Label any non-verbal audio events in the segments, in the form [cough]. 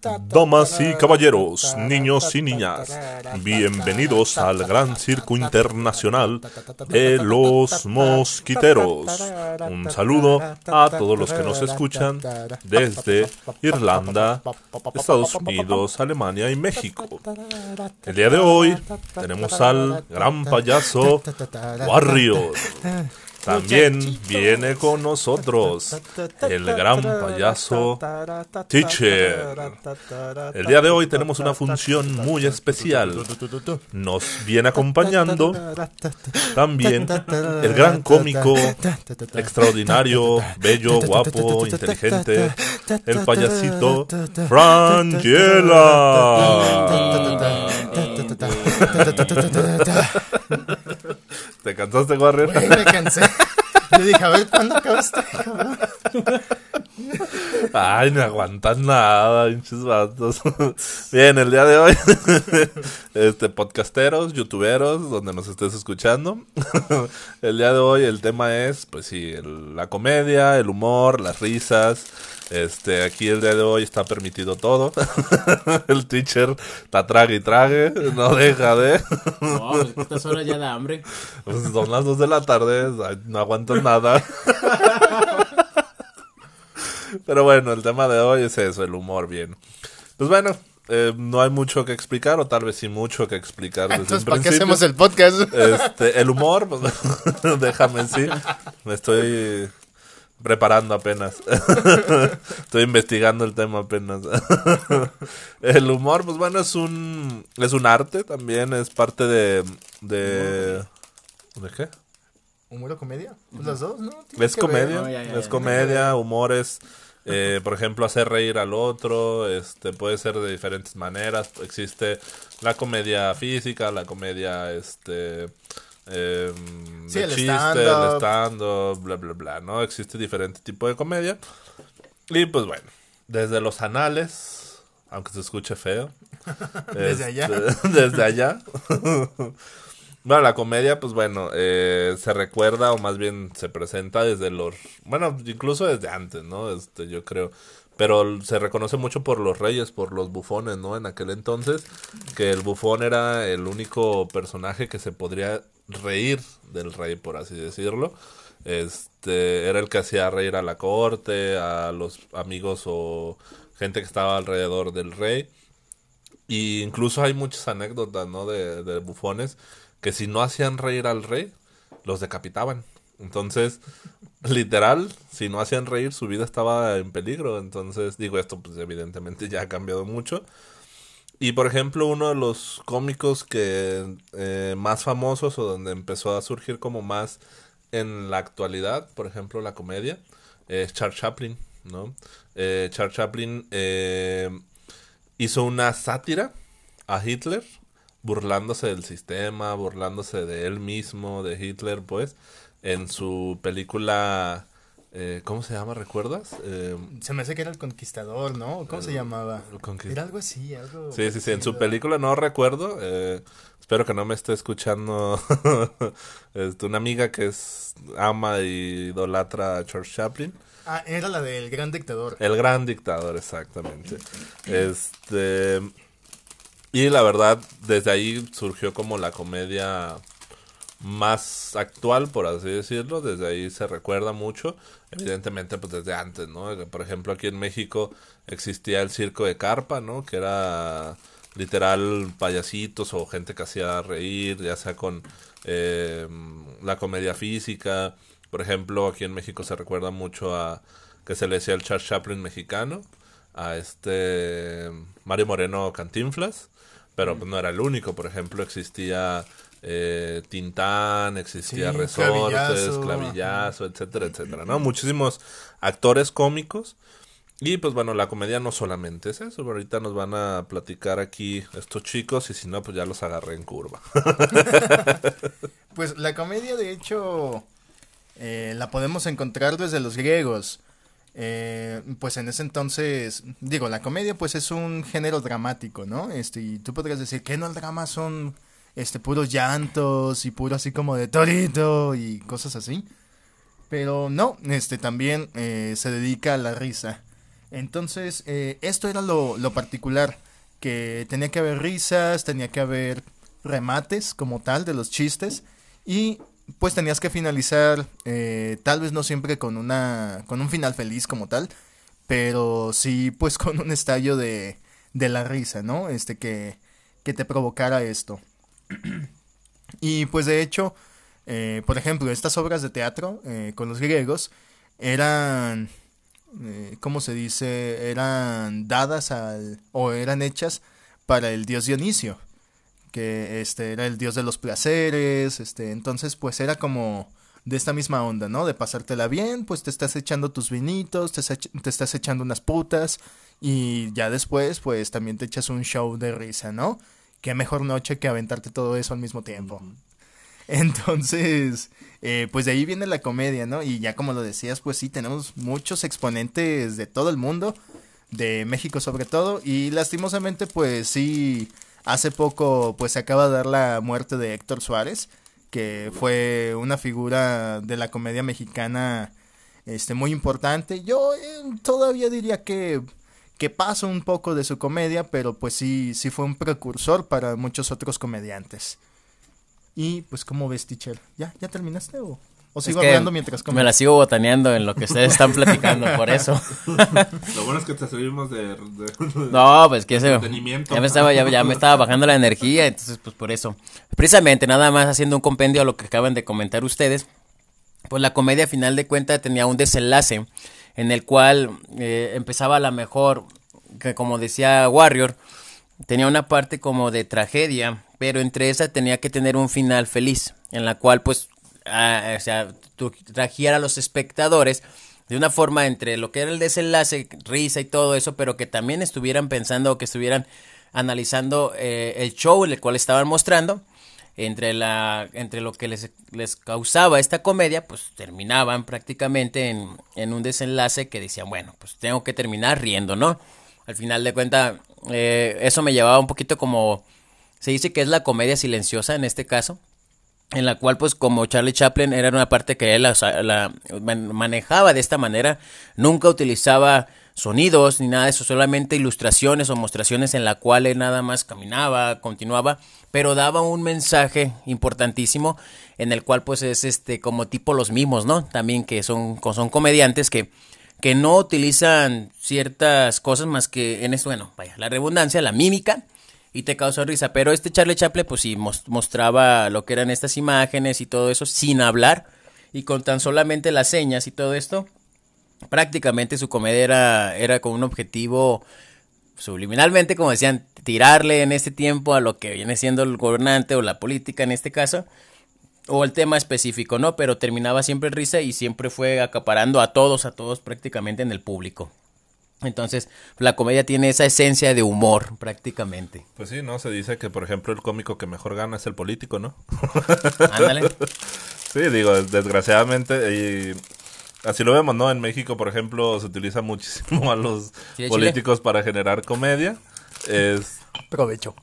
Damas y caballeros, niños y niñas, bienvenidos al gran circo internacional de los mosquiteros. Un saludo a todos los que nos escuchan desde Irlanda, Estados Unidos, Alemania y México. El día de hoy tenemos al gran payaso Warrior. También viene con nosotros el gran payaso Teacher. El día de hoy tenemos una función muy especial. Nos viene acompañando también el gran cómico, extraordinario, bello, guapo, inteligente, el payasito Frangela. [laughs] ¿Te cansaste, Warrior? Güey, me cansé. Yo dije, a ver, ¿cuándo acaba este cabrón? Ay, no aguantan nada, pinches vatos. Bien, el día de hoy, este, podcasteros, youtuberos, donde nos estés escuchando. El día de hoy el tema es, pues sí, el- la comedia, el humor, las risas. Este, aquí el día de hoy está permitido todo. [laughs] El teacher está trague y trague, no deja de. No, pues, estas horas ya da hambre. Pues son las dos de la tarde, no aguanto nada. [laughs] Pero bueno, el tema de hoy es eso, el humor, bien. Pues bueno, eh, no hay mucho que explicar, o tal vez sí mucho que explicar desde Entonces, ¿para qué hacemos el podcast? Este, el humor, pues, [laughs] déjame sí. Me estoy preparando apenas. [laughs] estoy investigando el tema apenas. [laughs] el humor, pues bueno, es un es un arte también, es parte de de ¿de qué? ¿Humor o comedia? Pues las dos, ¿no? Es comedia, No, ya, ya, es ya. comedia, humores, eh, por ejemplo, hacer reír al otro, este, puede ser de diferentes maneras. Existe la comedia física, la comedia, este, eh, Sí, de el chiste, el stand-up. stand bla, bla, bla, ¿no? Existe diferente tipo de comedia. Y pues bueno, desde los anales, aunque se escuche feo. [laughs] Desde allá. este, [laughs] desde allá. [laughs] Bueno, la comedia, pues bueno, eh, se recuerda o más bien se presenta desde los, bueno, incluso desde antes, ¿no? Este, yo creo. Pero se reconoce mucho por los reyes, por los bufones, ¿no? En aquel entonces, que el bufón era el único personaje que se podría reír del rey, por así decirlo. Este, era el que hacía reír a la corte, a los amigos o gente que estaba alrededor del rey. Y incluso hay muchas anécdotas, ¿no? De, de bufones que si no hacían reír al rey, los decapitaban. Entonces, [laughs] literal, si no hacían reír, su vida estaba en peligro. Entonces, digo, esto pues evidentemente ya ha cambiado mucho. Y por ejemplo, uno de los cómicos que eh, más famosos o donde empezó a surgir como más en la actualidad, por ejemplo, la comedia, es Charles Chaplin, ¿no? Eh, Charles Chaplin eh, hizo una sátira a Hitler, burlándose del sistema, burlándose de él mismo, de Hitler, pues, en su película, eh, ¿cómo se llama? ¿Recuerdas? Eh, Se me hace que era el conquistador, ¿no? ¿Cómo se llamaba? Era algo así, algo. Sí, sí, sí, en su película no recuerdo, eh, espero que no me esté escuchando [laughs] este, una amiga que es ama y idolatra a Charles Chaplin. Ah, era la del gran dictador. El gran dictador, exactamente. Este. Y la verdad, desde ahí surgió como la comedia más actual, por así decirlo. Desde ahí se recuerda mucho. Evidentemente, pues desde antes, ¿no? Por ejemplo, aquí en México existía el circo de carpa, ¿no? Que era literal payasitos o gente que hacía reír, ya sea con eh, la comedia física. Por ejemplo, aquí en México se recuerda mucho a que se le decía el Charles Chaplin mexicano, a este Mario Moreno Cantinflas, pero pues no era el único. Por ejemplo, existía eh, Tintán, existía Sí, Resortes, Clavillazo. Clavillazo, etcétera, etcétera, ¿no? Muchísimos actores cómicos. Y pues bueno, la comedia no solamente es eso, ahorita nos van a platicar aquí estos chicos y si no, pues ya los agarré en curva. [laughs] Pues la comedia, de hecho, eh, la podemos encontrar desde los griegos. Eh, pues en ese entonces, digo, la comedia pues es un género dramático, ¿no? Este, y tú podrías decir que no el drama son este puros llantos y puro así como de torito y cosas así. Pero no, este también eh, se dedica a la risa. Entonces, eh, esto era lo, lo particular, que tenía que haber risas, tenía que haber remates como tal de los chistes y pues tenías que finalizar eh, tal vez no siempre con una con un final feliz como tal pero sí pues [laughs] con un estallo de, de la risa no este que, que te provocara esto [clears throat] y pues de hecho eh, por ejemplo estas obras de teatro eh, con los griegos eran eh, ¿cómo se dice? eran dadas al o eran hechas para el dios Dionisio que este era el dios de los placeres, este, entonces pues era como de esta misma onda, ¿no? De pasártela bien, pues te estás echando tus vinitos, te, te, estás echando unas putas y ya después pues también te echas un show de risa, ¿no? Qué mejor noche que aventarte todo eso al mismo tiempo. Entonces, eh, pues de ahí viene la comedia, ¿no? Y ya como lo decías, pues sí, tenemos muchos exponentes de todo el mundo, de México sobre todo, y lastimosamente pues sí Hace poco pues se acaba de dar la muerte de Héctor Suárez, que fue una figura de la comedia mexicana este muy importante. Yo eh, todavía diría que que pasa un poco de su comedia, pero pues sí sí fue un precursor para muchos otros comediantes. Y pues cómo ves, teacher? ¿Ya ya terminaste o o sigo hablando mientras Me la sigo botaneando en lo que ustedes están platicando, por eso. [laughs] lo bueno es que te servimos de, No, pues que ese, ya me estaba ya, me estaba bajando la energía, entonces pues por eso. Precisamente nada más haciendo un compendio a lo que acaban de comentar ustedes. Pues la comedia a final de cuentas tenía un desenlace en el cual eh, empezaba la mejor que como decía Warrior, tenía una parte como de tragedia, pero entre esa tenía que tener un final feliz, en la cual pues o sea, a los espectadores de una forma entre lo que era el desenlace, risa y todo eso, pero que también estuvieran pensando o que estuvieran analizando eh, el show en el cual estaban mostrando, entre, la, entre lo que les, les causaba esta comedia, pues terminaban prácticamente en, en, un desenlace que decían, bueno, pues tengo que terminar riendo, ¿no? Al final de cuentas, eh, eso me llevaba un poquito como, se dice que es la comedia silenciosa en este caso, en la cual pues como Charlie Chaplin era una parte que él la, manejaba de esta manera, nunca utilizaba sonidos ni nada de eso, solamente ilustraciones o mostraciones en la cual él nada más caminaba, continuaba, pero daba un mensaje importantísimo en el cual pues es este como tipo los mismos, ¿no? También que son, son comediantes que, que no utilizan ciertas cosas más que en esto, bueno, vaya, la redundancia, la mímica, y te causó risa. Pero este Charlie Chaplin, pues sí, mostraba lo que eran estas imágenes y todo eso sin hablar y con tan solamente las señas y todo esto. Prácticamente su comedia era, era con un objetivo subliminalmente, como decían, tirarle en este tiempo a lo que viene siendo el gobernante o la política en este caso, o el tema específico, ¿no? Pero terminaba siempre risa y siempre fue acaparando a todos, a todos prácticamente en el público. Entonces, la comedia tiene esa esencia de humor, prácticamente. Pues sí, ¿no? Se dice que, por ejemplo, el cómico que mejor gana es el político, ¿no? Ándale. [laughs] sí, digo, desgraciadamente, y así lo vemos, ¿no? En México, por ejemplo, se utiliza muchísimo a los políticos para generar comedia. Es Provecho.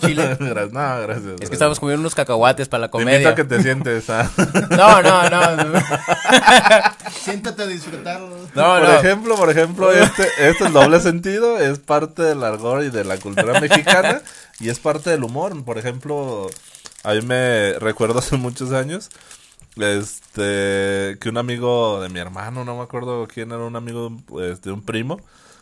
Chile. [laughs] no, gracias. Es que estamos comiendo unos cacahuates para la comedia. Te que te sientes. ¿ah? [laughs] No, no, no. [laughs] Siéntate a disfrutarlo. No, por ejemplo, por ejemplo, este, este doble sentido es parte del argor y de la cultura mexicana y es parte del humor. Por ejemplo, a mí me recuerdo hace muchos años este que un amigo de mi hermano, no me acuerdo quién era, un amigo de este, un primo,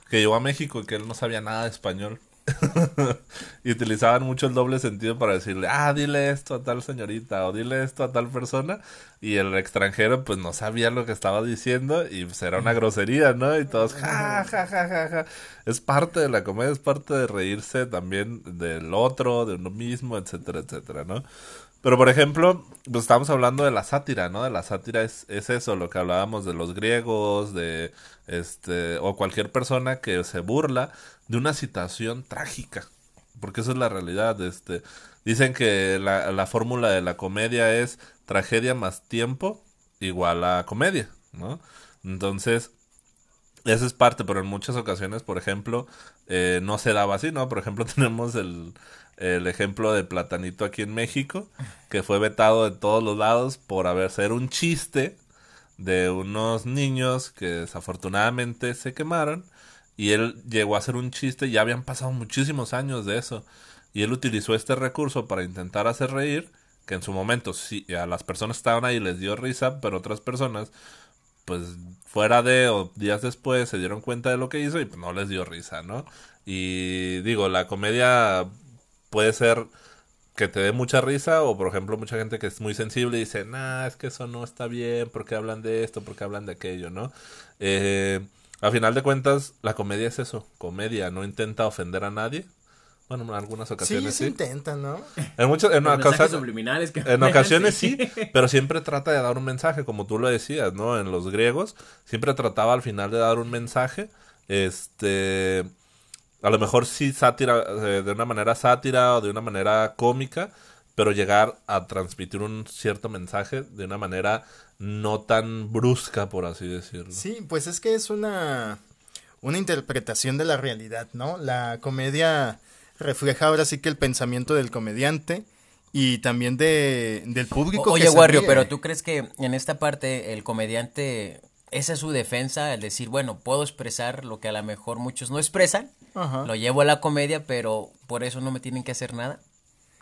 que llegó a México y que él no sabía nada de español. [laughs] y utilizaban mucho el doble sentido para decirle, ah, dile esto a tal señorita o dile esto a tal persona. Y el extranjero pues no sabía lo que estaba diciendo y pues era una grosería, ¿no? Y todos, ja, ja, ja, ja, ja. Es parte de la comedia, es parte de reírse también del otro, de uno mismo, etcétera, etcétera, ¿no? Pero por ejemplo, pues estamos hablando de la sátira, ¿no? De la sátira es, es eso, lo que hablábamos de los griegos, de este, o cualquier persona que se burla de una situación trágica. Porque esa es la realidad. Este, dicen que la, la fórmula de la comedia es tragedia más tiempo igual a comedia, ¿no? Entonces, esa es parte, pero en muchas ocasiones, por ejemplo, eh, no se daba así, ¿no? Por ejemplo, [laughs] tenemos el, el ejemplo de Platanito aquí en México, que fue vetado de todos los lados por haber ser un chiste de unos niños que desafortunadamente se quemaron y él llegó a hacer un chiste, ya habían pasado muchísimos años de eso, y él utilizó este recurso para intentar hacer reír, que en su momento sí, a las personas estaban ahí les dio risa, pero otras personas, pues fuera de o días después se dieron cuenta de lo que hizo y pues, no les dio risa, ¿no? Y digo, la comedia puede ser que te dé mucha risa o por ejemplo mucha gente que es muy sensible y dice, nah, es que eso no está bien, porque hablan de esto, porque hablan de aquello, ¿no? Eh, a final de cuentas, la comedia es eso, comedia, no intenta ofender a nadie. Bueno, en algunas ocasiones sí. Sí, intenta, ¿no? En, muchas, en, ocasiones, subliminales que en ocasiones sí, [laughs] pero siempre trata de dar un mensaje, como tú lo decías, ¿no? En los griegos, siempre trataba al final de dar un mensaje, este, a lo mejor sí sátira, eh, de una manera sátira o de una manera cómica, pero llegar a transmitir un cierto mensaje de una manera no tan brusca, por así decirlo. Sí, pues es que es una, una interpretación de la realidad, ¿no? La comedia refleja ahora sí que el pensamiento del comediante y también de, del público. Oye, Warrio, pero tú crees que en esta parte el comediante, esa es su defensa, el decir, bueno, puedo expresar lo que a lo mejor muchos no expresan, lo llevo a la comedia, pero por eso no me tienen que hacer nada.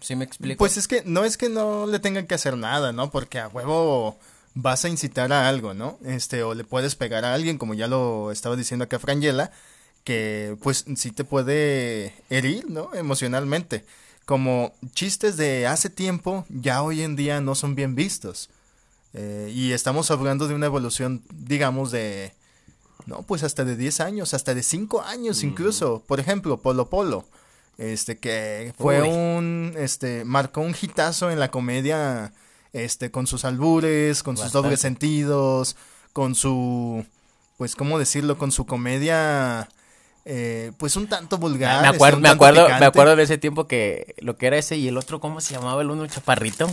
¿Sí me explico? Pues es que no es que no le tengan que hacer nada, ¿no? Porque a huevo vas a incitar a algo, ¿no? Este, o le puedes pegar a alguien, como ya lo estaba diciendo acá Frangela, que pues sí te puede herir, ¿no? Emocionalmente. Como chistes de hace tiempo, ya hoy en día no son bien vistos. Eh, y estamos hablando de una evolución, digamos, de... No, pues hasta de 10 años, hasta de 5 años incluso. Por ejemplo, Polo Polo. Este, que fue un... Este, marcó un hitazo en la comedia este, con sus albures, con sus dobles sentidos, con su, pues, ¿cómo decirlo? Con su comedia, eh, pues, un tanto vulgar. Me acuerdo, me acuerdo, me acuerdo de ese tiempo que lo que era ese y el otro, ¿cómo se llamaba el uno, chaparrito?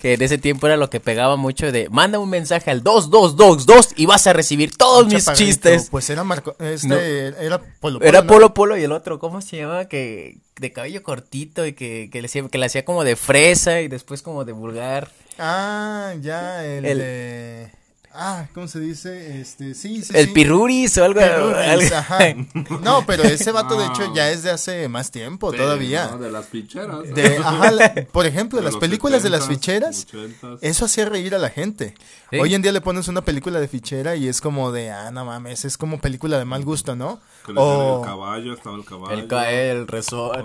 Que en ese tiempo era lo que pegaba mucho de manda un mensaje al 2222 y vas a recibir todos mis chistes. Pues era Marco, este, era Polo Polo. Era Polo Polo y el otro, ¿cómo se llama? Que de cabello cortito y que, que, le, hacía, que le hacía como de fresa y después como de vulgar. Ah, ya, el, el de... Ah, ¿cómo se dice? Este, sí, sí, El Piruris o algo. ajá. [laughs] No, pero ese vato de hecho ya es de hace más tiempo todavía. de las ficheras. De, ajá, por ejemplo, las películas de las ficheras, eso hacía reír a la gente. Hoy en día le pones una película de fichera y es como de, ah, no mames, es como película de mal gusto, ¿no? o el caballo, estaba el caballo. El, el, resor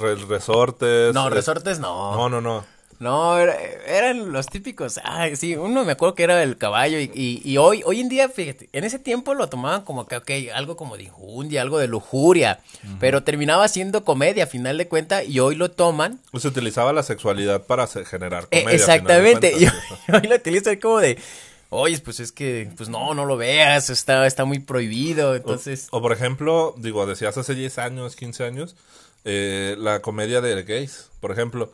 el resortes. No, resortes no. No, no, no. No, eran los típicos. Ah, sí, uno me acuerdo que era el caballo. Y, y, hoy, hoy en día, fíjate, en ese tiempo lo tomaban como que, ok, algo como de injundia, algo de lujuria. Pero terminaba siendo comedia a final de cuentas. Y hoy lo toman. Pues se utilizaba la sexualidad para generar comedia. exactamente. [laughs] y hoy, lo utilizan como de. Oye, pues es que, pues no, no lo veas, está, está muy prohibido, entonces... O, por ejemplo, digo, decías hace 10 años, 15 años, eh, la comedia de gays, por ejemplo,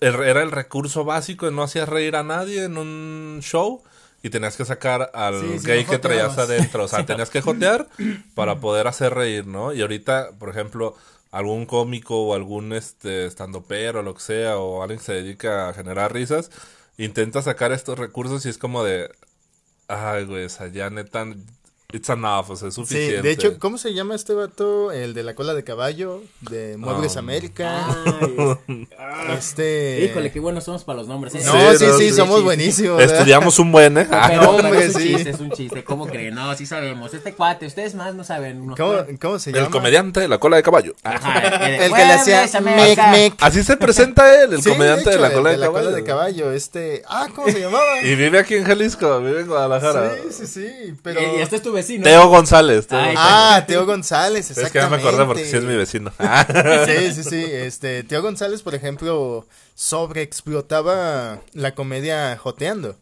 era el recurso básico, no hacías reír a nadie en un show y tenías que sacar al gay que traías adentro. O sea, [laughs] tenías que jotear para poder hacer reír, ¿no? Y ahorita, por ejemplo, algún cómico o algún este estando pero o lo que sea, o alguien que se dedica a generar risas, intenta sacar estos recursos y es como de. Ay, güey, o sea, ya neta, It's enough, o sea, es suficiente. Sí, de hecho, ¿cómo se llama este vato? El de la cola de caballo, de Muebles ah. América. este. Híjole, qué buenos somos para los nombres. ¿eh? No, sí, sí, somos buenísimos. Estudiamos un buen, ¿eh? [laughs] no, [laughs] es un chiste, es un chiste. ¿Cómo creen? No, sí sabemos. Este cuate, ustedes más no saben. ¿Cómo, ¿Cómo, se llama? El comediante de la cola de caballo. Ajá, [laughs] el, que le hacía mec, mec. Así se presenta él, el comediante de, la cola de, de, caballo. la cola de caballo. Este. Ah, ¿cómo se llamaba? y vive aquí en Jalisco, vive en Guadalajara. Sí, sí, sí. Pero. Y, este es tu vecino. Teo González ah, Teo González, exactamente. Es que no me acordé porque sí es mi vecino. [laughs] sí, sí, sí. Este, Teo González, por ejemplo, sobreexplotaba la comedia joteando.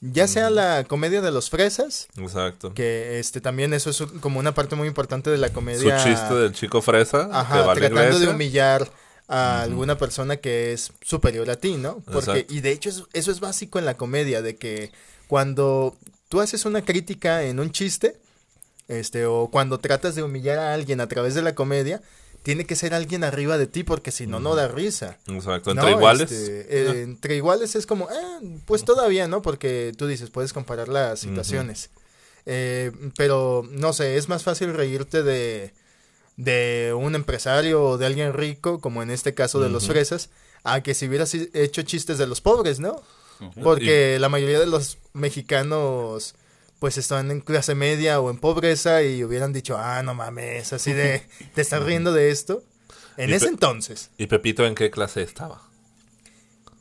Ya sea la comedia de los fresas. Exacto. Que este también eso es como una parte muy importante de la comedia. Su chiste del chico fresa. Ajá, tratando de humillar a alguna persona que es superior a ti, ¿no? Porque, y de hecho eso, eso es básico en la comedia, de que cuando tú haces una crítica en un chiste, este, o cuando tratas de humillar a alguien a través de la comedia, tiene que ser alguien arriba de ti porque si no, no da risa. Exacto, entre iguales. Este, eh, entre iguales es como, eh, pues todavía, ¿no? Porque tú dices, puedes comparar las situaciones. Eh, pero, no sé, es más fácil reírte de, de un empresario o de alguien rico, como en este caso de los fresas, a que si hubieras hecho chistes de los pobres, ¿no? Porque la mayoría de los mexicanos pues estaban en clase media o en pobreza y hubieran dicho, ah, no mames, así de, ¿te estás riendo de esto? En ese entonces. ¿Y Pepito en qué clase estaba?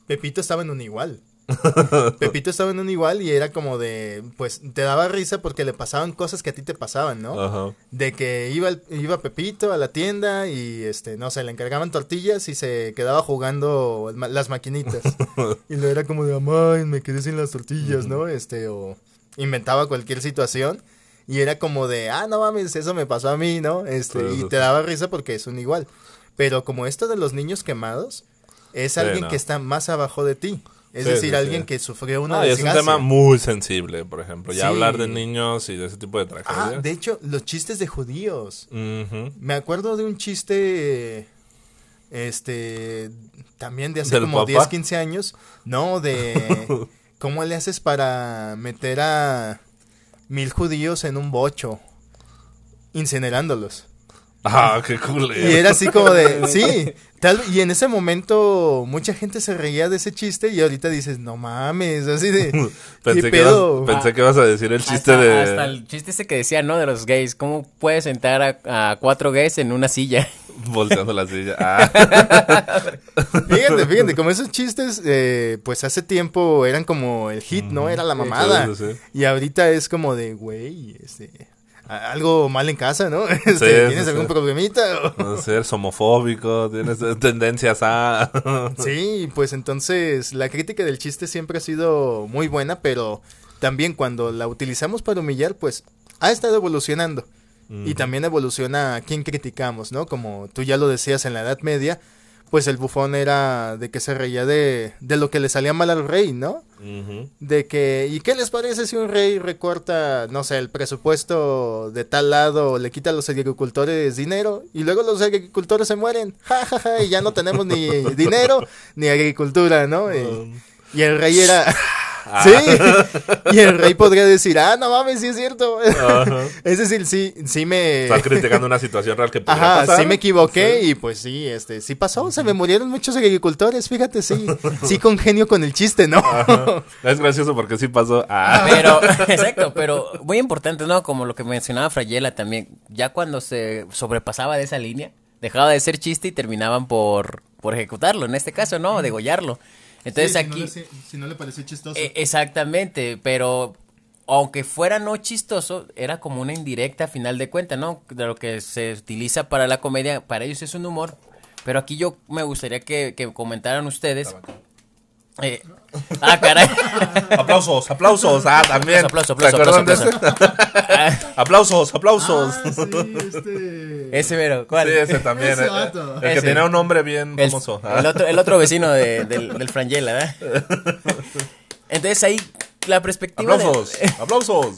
Pepito estaba en un igual. [laughs] Pepito estaba en un igual y era como de, pues te daba risa porque le pasaban cosas que a ti te pasaban, ¿no? De que iba, iba Pepito a la tienda y, este, no sé, le encargaban tortillas y se quedaba jugando las maquinitas. [laughs] y lo era como de, amay, me quedé sin las tortillas, ¿no? Este, o inventaba cualquier situación. Y era como de, ah, no mames, eso me pasó a mí, ¿no? Este, y te daba risa porque es un igual. Pero como esto de los niños quemados, es alguien que está más abajo de ti. Es decir, alguien que sufrió una ah, Es un tema muy sensible, por ejemplo. Ya hablar de niños y de ese tipo de tragedias. Ah, de hecho, los chistes de judíos. Me acuerdo de un chiste, este, también de hace como 10, 15 años. No, de [laughs] cómo le haces para meter a mil judíos en un bocho, incinerándolos. Ah, qué cool. Y era así como de, sí, tal, y en ese momento mucha gente se reía de ese chiste y ahorita dices, no mames, así de, [laughs] pensé, que ibas, pensé que vas a decir el chiste de... Hasta el chiste ese que decía, ¿no? De los gays, ¿cómo puedes sentar a, cuatro gays en una silla? [laughs] Volteando la silla. Ah. [laughs] fíjate, fíjate, como esos chistes, eh, pues hace tiempo eran como el hit, ¿no? Era la mamada. Y ahorita es como de, güey, este algo mal en casa, ¿no? [laughs] Este, ¿Tienes algún problemita? Eres homofóbico, tienes [laughs] tendencias a... sí, pues entonces la crítica del chiste siempre ha sido muy buena, pero también cuando la utilizamos para humillar, pues ha estado evolucionando. Y también evoluciona a quién criticamos, ¿no? Como tú ya lo decías en la Edad Media, pues el bufón era de que se reía de, de lo que le salía mal al rey, ¿no? De que, ¿y qué les parece si un rey recorta, no sé, el presupuesto de tal lado, le quita a los agricultores dinero y luego los agricultores se mueren? Ja, ja, ja, y ya no tenemos ni [laughs] dinero ni agricultura, ¿no? Y, y el rey era... [laughs] Sí. [laughs] Y el rey podría decir, ah, no mames, sí es cierto. [laughs] Es decir, sí, sí me. Estás criticando una situación real que podría Ajá, sí me equivoqué y pues sí, este, sí pasó. Se me murieron muchos agricultores, fíjate, sí. Sí congenio con el chiste, ¿no? Es gracioso porque sí pasó. Ah. Pero, [laughs] exacto, pero muy importante, ¿no? Como lo que mencionaba Frayela también. Ya cuando se sobrepasaba de esa línea, dejaba de ser chiste y terminaban por, por ejecutarlo, en este caso, ¿no? Degollarlo. Entonces aquí... si no le parece chistoso. E, exactamente, pero aunque fuera no chistoso, era como una indirecta a final de cuentas, ¿no? De lo que se utiliza para la comedia, para ellos es un humor. Pero aquí yo me gustaría que, que comentaran ustedes eh, ah, caray. [laughs] aplausos, aplausos. Ah, también. Aplausos, aplausos, aplausos, [laughs] aplausos, aplausos. Ah, sí, este... Ese mero, ¿cuál? Sí, ese también. Ese eh, el, que tiene un nombre bien famoso. Ah. El, otro, el otro vecino de, del, del Frangela, ¿verdad? [laughs] Entonces ahí la perspectiva. Aplausos, aplausos.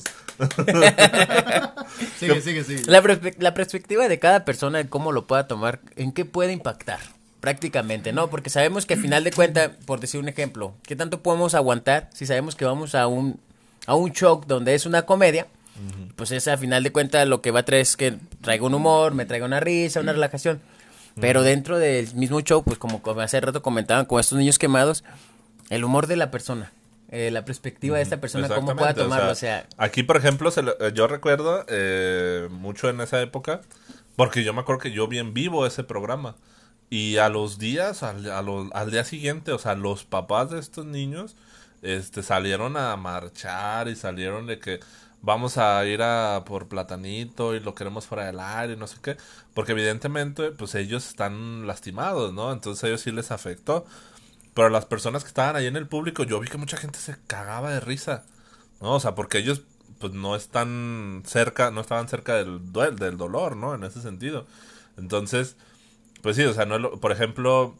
sigue, sigue, sigue. La, la perspectiva de cada persona, en cómo lo pueda tomar, en qué puede impactar prácticamente, ¿no? Porque sabemos que al final de cuentas, por decir un ejemplo, ¿qué tanto podemos aguantar si sabemos que vamos a un, a un shock donde es una comedia? Pues es a final de cuentas lo que va a traer es que traiga un humor, me traiga una risa, una relajación. Pero dentro del mismo show, pues como hace rato comentaban con estos niños quemados, el humor de la persona. Eh, la perspectiva de esta persona, cómo pueda tomarlo. O sea, aquí, por ejemplo, eh, yo recuerdo eh, mucho en esa época, porque yo me acuerdo que yo bien vivo ese programa. Y a los días, al, al día siguiente, o sea, los papás de estos niños este, salieron a marchar y salieron de que vamos a ir a por platanito y lo queremos fuera del aire y no sé qué. Porque evidentemente, pues ellos están lastimados, ¿no? Entonces a ellos sí les afectó. Pero las personas que estaban ahí en el público, yo vi que mucha gente se cagaba de risa. ¿No? O sea, porque ellos pues no están cerca, no estaban cerca del, del dolor, ¿no? En ese sentido. Entonces, pues sí, o sea, no por ejemplo,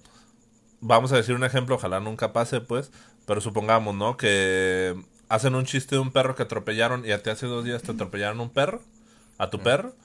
vamos a decir un ejemplo, ojalá nunca pase, pues, pero supongamos, ¿no? Que hacen un chiste de un perro que atropellaron y a ti hace dos días te atropellaron un perro, a tu perro.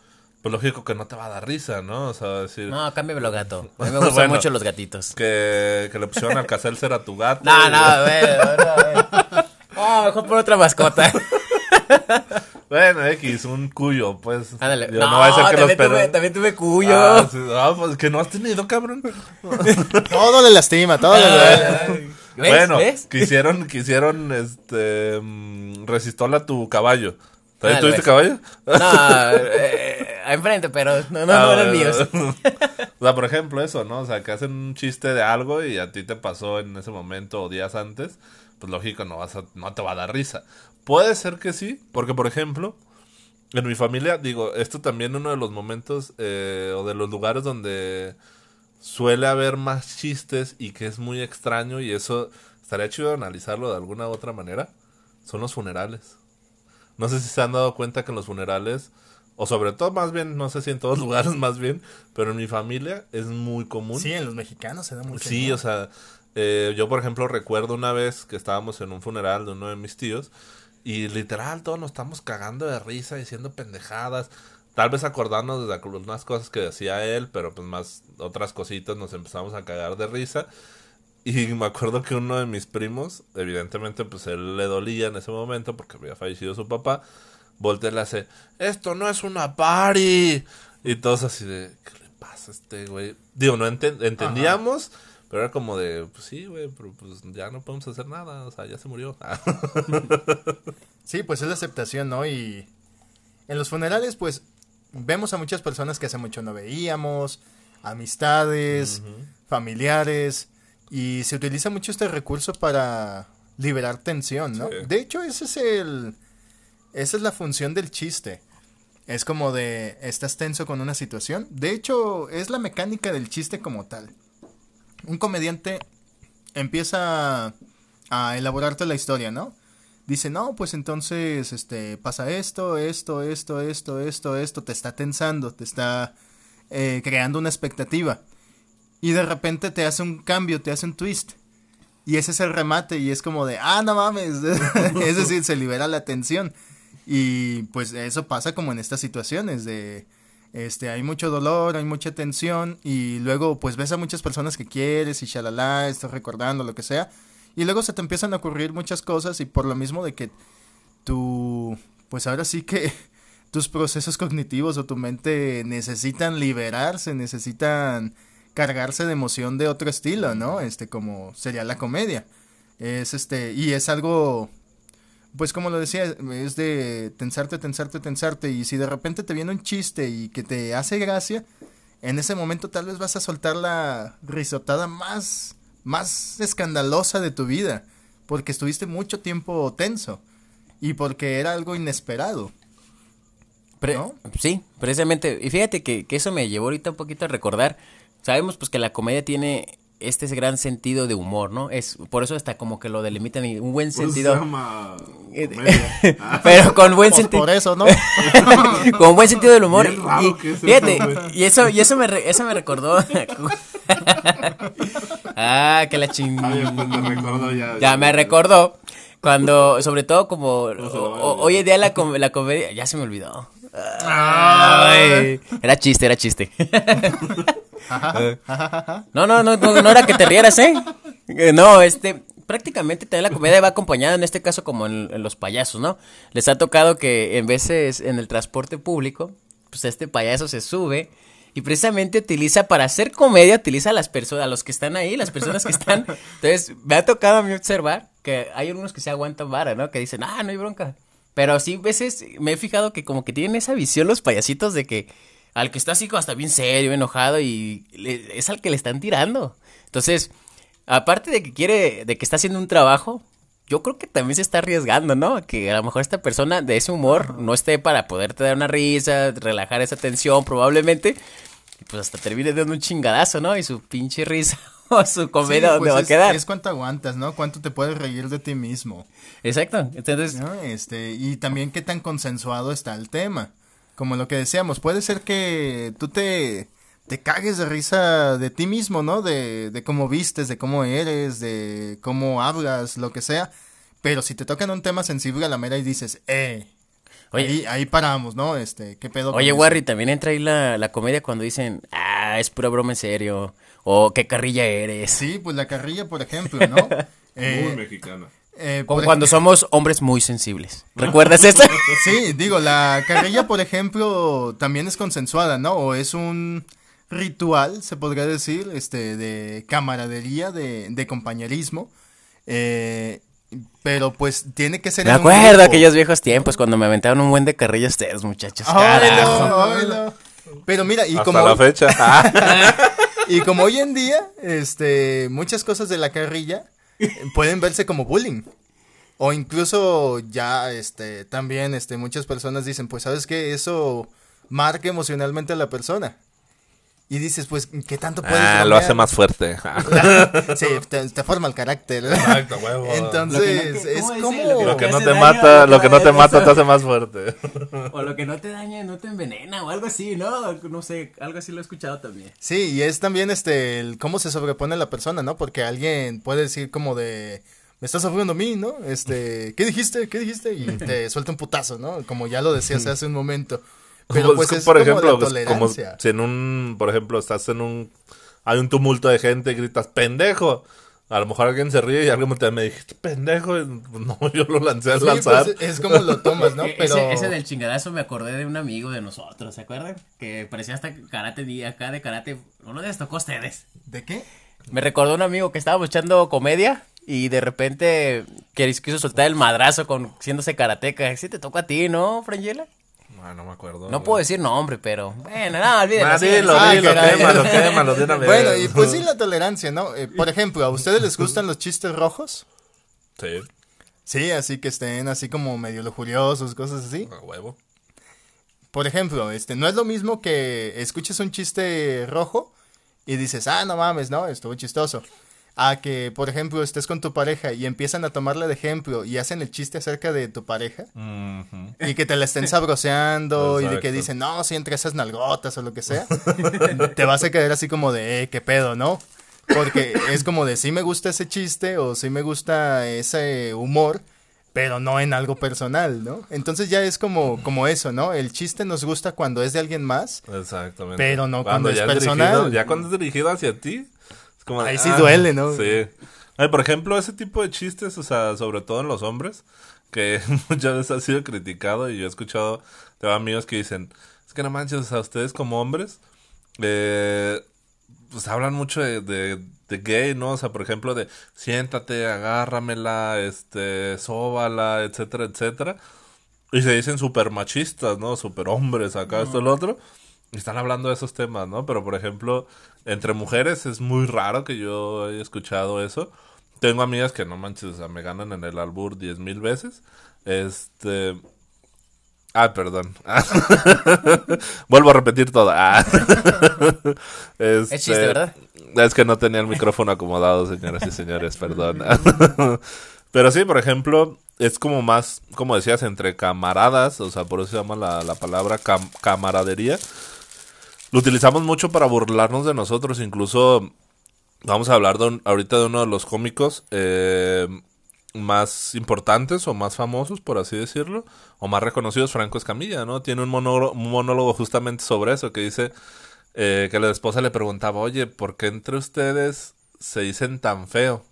Pues lógico que no te va a dar risa, ¿no? O sea, decir... No, cámbialo gato. [laughs] A mí me gustan mucho los gatitos. Que, que le pusieron al ser a tu gato. No, no, a ver, a ver. Oh, mejor por otra mascota. [laughs] Bueno, X, un cuyo, pues. Ándale. No, no, va a ser que también, tuve, también tuve cuyo. Ah, sí, ah, pues que no has tenido, cabrón. [laughs] todo le lastima, todo le duele. Bueno, quisieron, [laughs] quisieron, este, mm, resistola tu caballo. ¿También tuviste caballo? No, eh, enfrente, pero no, no, no eran míos. [laughs] o sea, por ejemplo, eso, ¿no? O sea, que hacen un chiste de algo y a ti te pasó en ese momento o días antes, pues lógico, no, vas a, no te va a dar risa. Puede ser que sí, porque por ejemplo, en mi familia, digo, esto también uno de los momentos eh, o de los lugares donde suele haber más chistes y que es muy extraño y eso estaría chido analizarlo de alguna u otra manera, son los funerales. No sé si se han dado cuenta que en los funerales, o sobre todo más bien, no sé si en todos [laughs] lugares más bien, pero en mi familia es muy común. Sí, en los mexicanos se da mucho. Sí, o sea, eh, yo por ejemplo recuerdo una vez que estábamos en un funeral de uno de mis tíos y literal todos nos estamos cagando de risa diciendo pendejadas. Tal vez acordarnos de algunas cosas que decía él, pero pues más otras cositas nos empezamos a cagar de risa. Y me acuerdo que uno de mis primos, evidentemente pues él le dolía en ese momento porque había fallecido su papá, voltea y le hace, esto no es una party. Y todos así de, ¿qué le pasa a este güey? Digo, no entendíamos, pero era como de, pues sí, güey, pero pues ya no podemos hacer nada, o sea, ya se murió. [laughs] sí, pues es la aceptación, ¿no? Y en los funerales, pues vemos a muchas personas que hace mucho no veíamos, amistades, familiares, y se utiliza mucho este recurso para liberar tensión, ¿no? De hecho, ese es el... Esa es la función del chiste. Es como de, estás tenso con una situación. De hecho, es la mecánica del chiste como tal. Un comediante empieza a elaborarte la historia, ¿no? Dice, no, pues entonces, este, pasa esto, esto, esto, esto, esto, esto, te está tensando, te está eh, creando una expectativa. Y de repente te hace un cambio, te hace un twist. Y ese es el remate y es como de, ah, no mames. [laughs] es decir, se libera la tensión. Y pues eso pasa como en estas situaciones de, este, hay mucho dolor, hay mucha tensión y luego pues ves a muchas personas que quieres y shalala, estás recordando lo que sea. Y luego se te empiezan a ocurrir muchas cosas y por lo mismo de que tú, pues ahora sí que [laughs] tus procesos cognitivos o tu mente necesitan liberarse, necesitan cargarse de emoción de otro estilo, ¿no? Este, como sería la comedia. Es este, y es algo, pues como lo decía, es de tensarte, tensarte, tensarte. Y si de repente te viene un chiste y que te hace gracia, en ese momento tal vez vas a soltar la risotada más, más escandalosa de tu vida. Porque estuviste mucho tiempo tenso. Y porque era algo inesperado. Sí, precisamente. Y fíjate que, que eso me llevó ahorita un poquito a recordar sabemos pues que la comedia tiene este gran sentido de humor, ¿no? Es por eso hasta como que lo delimitan y un buen sentido. Eh, [laughs] pero con buen sentido. Por eso, ¿no? [laughs] con buen sentido del humor. Y, fíjate, y eso y eso me eso me recordó. [laughs] ah, que la chingada. Pues, ya, ya, me recordó cuando sobre todo como hoy en día la, la comedia ya se me olvidó. Era chiste, era chiste. no, no, no, no, era que te rieras, ¿eh? ¿eh? No, este, prácticamente también la comedia va acompañada, en este caso como en, los payasos, ¿no? Les ha tocado que en veces en el transporte público, pues este payaso se sube y precisamente utiliza para hacer comedia, utiliza a las personas, a los que están ahí, las personas que están. Entonces, me ha tocado a mí observar que hay algunos que se aguantan vara, ¿no? Que dicen, ah, no hay bronca. Pero sí, veces me he fijado que como que tienen esa visión los payasitos de que al que está así como hasta bien serio, enojado y es al que le están tirando. Entonces, aparte de que quiere, de que está haciendo un trabajo, yo creo que también se está arriesgando, ¿no? Que a lo mejor esta persona de ese humor no esté para poderte dar una risa, relajar esa tensión probablemente, y pues hasta termine dando un chingadazo, ¿no? Y su pinche risa [laughs] [laughs] su comedia ¿dónde pues va a quedar. Es cuánto aguantas, ¿no? Cuánto te puedes reír de ti mismo. Exacto. Entonces, este, y también qué tan consensuado está el tema como lo que decíamos, puede ser que tú te, te cagues de risa de ti mismo, ¿no? De, de cómo vistes, de cómo eres, de cómo hablas, lo que sea. Pero si te tocan un tema sensible a la mera y dices, eh, Oye, ahí, paramos, ¿no? Este, ¿qué pedo? Oye, Warry, también entra ahí la, la comedia cuando dicen, ah, es pura broma en serio, o qué carrilla eres. Sí, pues la carrilla, por ejemplo, ¿no? [laughs] Muy eh, mexicana. Eh, Como cuando somos hombres muy sensibles. ¿Recuerdas eso? [laughs] Sí, digo, la carrilla, por ejemplo, también es consensuada, ¿no? O es un ritual, se podría decir, este, de camaradería, de, de compañerismo. Eh, pero pues tiene que ser. Me acuerdo aquellos viejos tiempos cuando me aventaron un buen de carrilla ustedes, muchachos. Carajo. Pero mira, y Hasta como. la fecha. [laughs] y como hoy en día, este, muchas cosas de la carrilla pueden verse como bullying. O incluso ya, este, también, este, muchas personas dicen, pues, ¿sabes qué? Eso marca emocionalmente a la persona. Y dices, pues, ¿qué tanto puedes Ah, lo hace más fuerte. [laughs] [laughs] sí, te, forma el carácter. Exacto, huevo. Entonces, es como... Lo que, no te mata, lo que no te mata te hace más fuerte. [laughs] O lo que no te daña, no te envenena, o algo así, ¿no? No sé, algo así lo he escuchado también. Sí, y es también, este, el cómo se sobrepone la persona, ¿no? Porque alguien puede decir como de... Me estás sufriendo a mí, ¿no? Este, ¿qué dijiste? ¿Qué dijiste? Y te suelta un putazo, ¿no? Como ya lo decías hace un momento. Pero pues es, por ejemplo, como si en un, por ejemplo, estás en un, hay un tumulto de gente y gritas, pendejo. A lo mejor alguien se ríe y alguien te me dijiste, pendejo. [laughs] No, yo lo lancé al lanzar. Pues, es como lo [laughs] tomas, ¿no? Pero... Ese, del chingadazo me acordé de un amigo de nosotros, ¿se acuerdan? Que parecía hasta karate día acá de karate. Uno de les tocó a ustedes. ¿De qué? Me recordó un amigo que estábamos echando comedia y de repente quiso soltar el madrazo con siéndose karateca. Sí te tocó a ti, ¿no, Frangela? Ah, no me acuerdo. No puedo decir nombre, pero bueno, no, olvídalo. Ah, dilo, dilo, quémalo, quémalo de una [laughs] vez. Bueno, y pues sí la [laughs] tolerancia, ¿no? Eh, por ejemplo, ¿a ustedes les gustan los chistes rojos? Sí. Sí, así que estén así como medio lujuriosos, cosas así. A huevo. Por ejemplo, este, no es lo mismo que escuches un chiste rojo y dices, ah, no mames, no, estuvo chistoso a que, por ejemplo, estés con tu pareja y empiezan a tomarle de ejemplo y hacen el chiste acerca de tu pareja y que te la estén sabroseando y de que dicen, no, si entre esas nalgotas o lo que sea, [laughs] te vas a quedar así como de, eh, qué pedo, ¿no? Porque es como de, sí me gusta ese chiste o sí me gusta ese humor, pero no en algo personal, ¿no? Entonces ya es como, como eso, ¿no? El chiste nos gusta cuando es de alguien más. Exactamente. Pero no cuando, es personal. ya cuando es dirigido hacia ti Ahí sí duele, ¿no? Sí. por ejemplo, ese tipo de chistes, o sea, sobre todo en los hombres, que [laughs] muchas veces ha sido criticado y yo he escuchado de amigos que dicen, es que no manches, o sea, ustedes como hombres, eh, pues hablan mucho de, de, gay, ¿no? O sea, por ejemplo, de siéntate, agárramela, este, sóbala, etcétera, etcétera. Y se dicen súper machistas, ¿no? Súper hombres, acá, esto, lo otro. Y están hablando de esos temas, ¿no? Pero, por ejemplo, entre mujeres es muy raro que yo haya escuchado eso. Tengo amigas que no manches, o sea, me ganan en el albur diez mil veces. Este. Ah, perdón. [laughs] Vuelvo a repetir todo. Ah. Este... [laughs] Es chiste, ¿verdad? Es que no tenía el micrófono acomodado, señoras y señores, perdón. [laughs] Pero sí, por ejemplo, es como más, como decías, entre camaradas, o sea, por eso se llama la, la palabra camaradería. Lo utilizamos mucho para burlarnos de nosotros, incluso vamos a hablar ahorita de uno de los cómicos eh, más importantes o más famosos, por así decirlo, o más reconocidos, Franco Escamilla, ¿no? Tiene un monólogo, justamente sobre eso, que dice eh, que la esposa le preguntaba, oye, ¿por qué entre ustedes se dicen tan feo?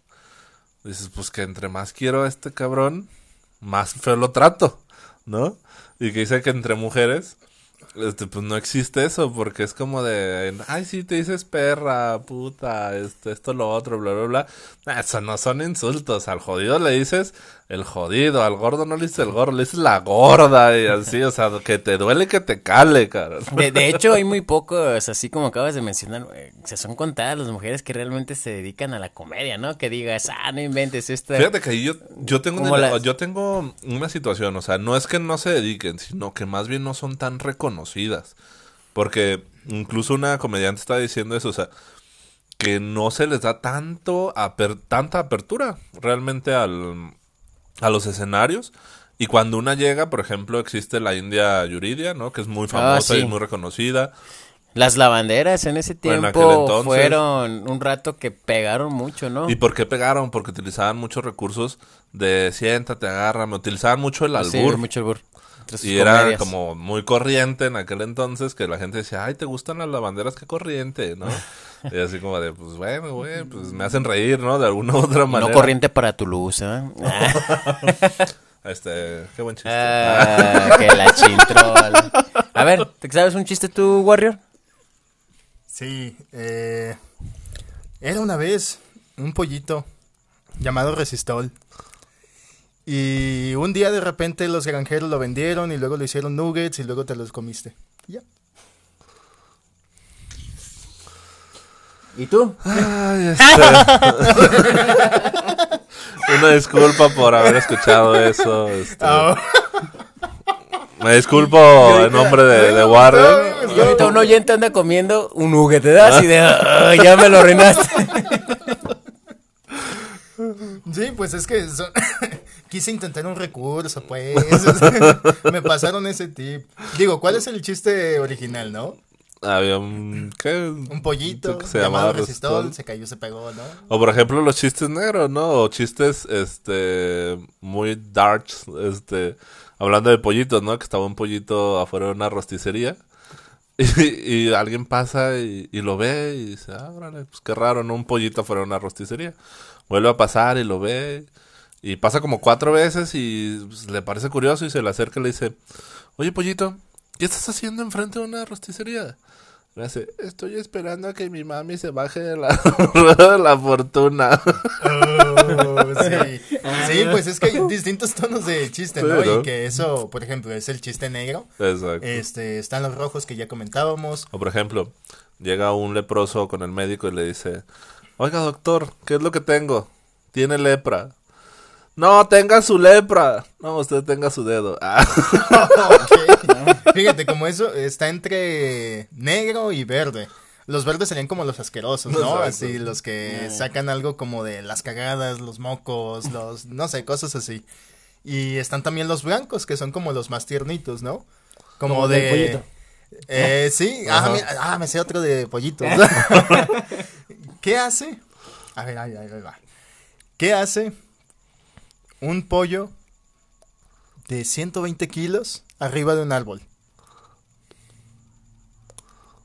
Dices, pues que entre más quiero a este cabrón, más feo lo trato, ¿no? Y que dice que entre mujeres este, pues no existe eso, porque es como de, ay, sí, te dices perra, puta, este, esto, lo otro, bla, bla, bla. eso no son insultos. Al jodido le dices el jodido, al gordo no le dices el gordo, le dices la gorda y así, o sea, que te duele que te cale, cara. De, hecho, hay muy pocos, así como acabas de mencionar, se son contadas las mujeres que realmente se dedican a la comedia, ¿no? Que digas, ah, no inventes esto. Fíjate que yo, yo, tengo una, yo tengo una situación, o sea, no es que no se dediquen, sino que más bien no son tan reconocidas. Porque incluso una comediante está diciendo eso, o sea, que no se les da tanto tanta apertura realmente al, a los escenarios. Y cuando una llega, por ejemplo, existe la India Yuridia, ¿no? Que es muy ah, famosa y muy reconocida. Las lavanderas en ese tiempo fueron un rato que pegaron mucho, ¿no? ¿Y por qué pegaron? Porque utilizaban muchos recursos de siéntate, agárrame, utilizaban mucho el albur. mucho albur. y era como muy corriente en aquel entonces que la gente decía, ay, ¿te gustan las lavanderas? Qué corriente, ¿no? [laughs] [laughs] y así como de, pues bueno, güey, pues me hacen reír, ¿no? De alguna u [laughs] otra manera. No corriente para tu luz, ¿eh? [laughs] este, qué buen chiste. Ah, que la chintrol. A ver, ¿te sabes un chiste tú, Warrior? Sí, eh, era una vez un pollito llamado Resistol. Y un día de repente los granjeros lo vendieron y luego lo hicieron nuggets y luego te los comiste. Ya. ¿Y tú? Ay, este... [laughs] Una disculpa por haber escuchado eso. Este... Oh. Me disculpo en nombre de, de Warren. Y ahorita un oyente anda comiendo un nugget, te das y de, ya me lo arruinaste. Sí, pues es que [coughs] quise intentar un recurso, pues. [laughs] Me pasaron ese tip. Digo, ¿cuál es el chiste original, no? Había un, ¿qué? un pollito que se llamaba resistol, se cayó, se pegó, ¿no? O por ejemplo los chistes negros, ¿no? O chistes este muy darks, este hablando de pollitos, ¿no? Que estaba un pollito afuera de una rosticería. [laughs] Y, alguien pasa y, lo ve y dice, ah, pues qué raro, ¿no? Un pollito afuera de una rosticería. Vuelve a pasar y lo ve. Y pasa como cuatro veces y pues, le parece curioso y se le acerca y le dice, oye pollito, ¿qué estás haciendo enfrente de una rosticería? Le dice, estoy esperando a que mi mami se baje de la rueda [laughs] de la fortuna. Oh, sí. [laughs] pues es que hay distintos tonos de chiste, ¿no? Y que eso, por ejemplo, es el chiste negro. Exacto. Este, están los rojos que ya comentábamos. O por ejemplo, llega un leproso con el médico y le dice, oiga doctor, ¿qué es lo que tengo? Tiene lepra. No, tenga su lepra. No, usted tenga su dedo. Ah. [laughs] [laughs] Fíjate, como eso está entre negro y verde. Los verdes serían como los asquerosos, ¿no? Así, los que sacan algo como de las cagadas, los mocos, los, no sé, cosas así. Y están también los blancos, que son como los más tiernitos, ¿no? Como, de... Eh, sí, ah, ah, me sé otro de pollitos. [laughs] ¿Qué hace? A ver, ahí, ahí, ahí va. ¿Qué hace un pollo de 120 kilos arriba de un árbol.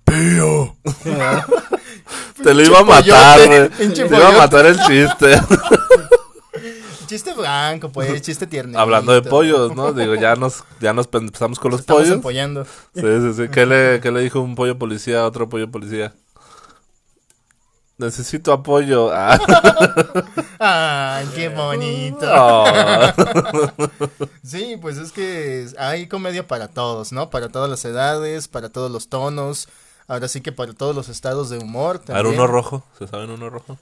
¡Pío! [laughs] Te lo iba a matar, Te iba a matar el chiste. [laughs] chiste blanco, pues, chiste tierno. Hablando de pollos, ¿no? Digo, ya nos, ya nos empezamos con los Estamos pollos. Empollando. Sí, sí, sí. ¿Qué le, ¿Qué le dijo un pollo policía a otro pollo policía? Necesito apoyo. [laughs] Ah. qué bonito. sí, pues es que hay comedia para todos, ¿no? Para todas las edades, para todos los tonos. Ahora sí que para todos los estados de humor. A ver, uno rojo. ¿Se saben uno rojo?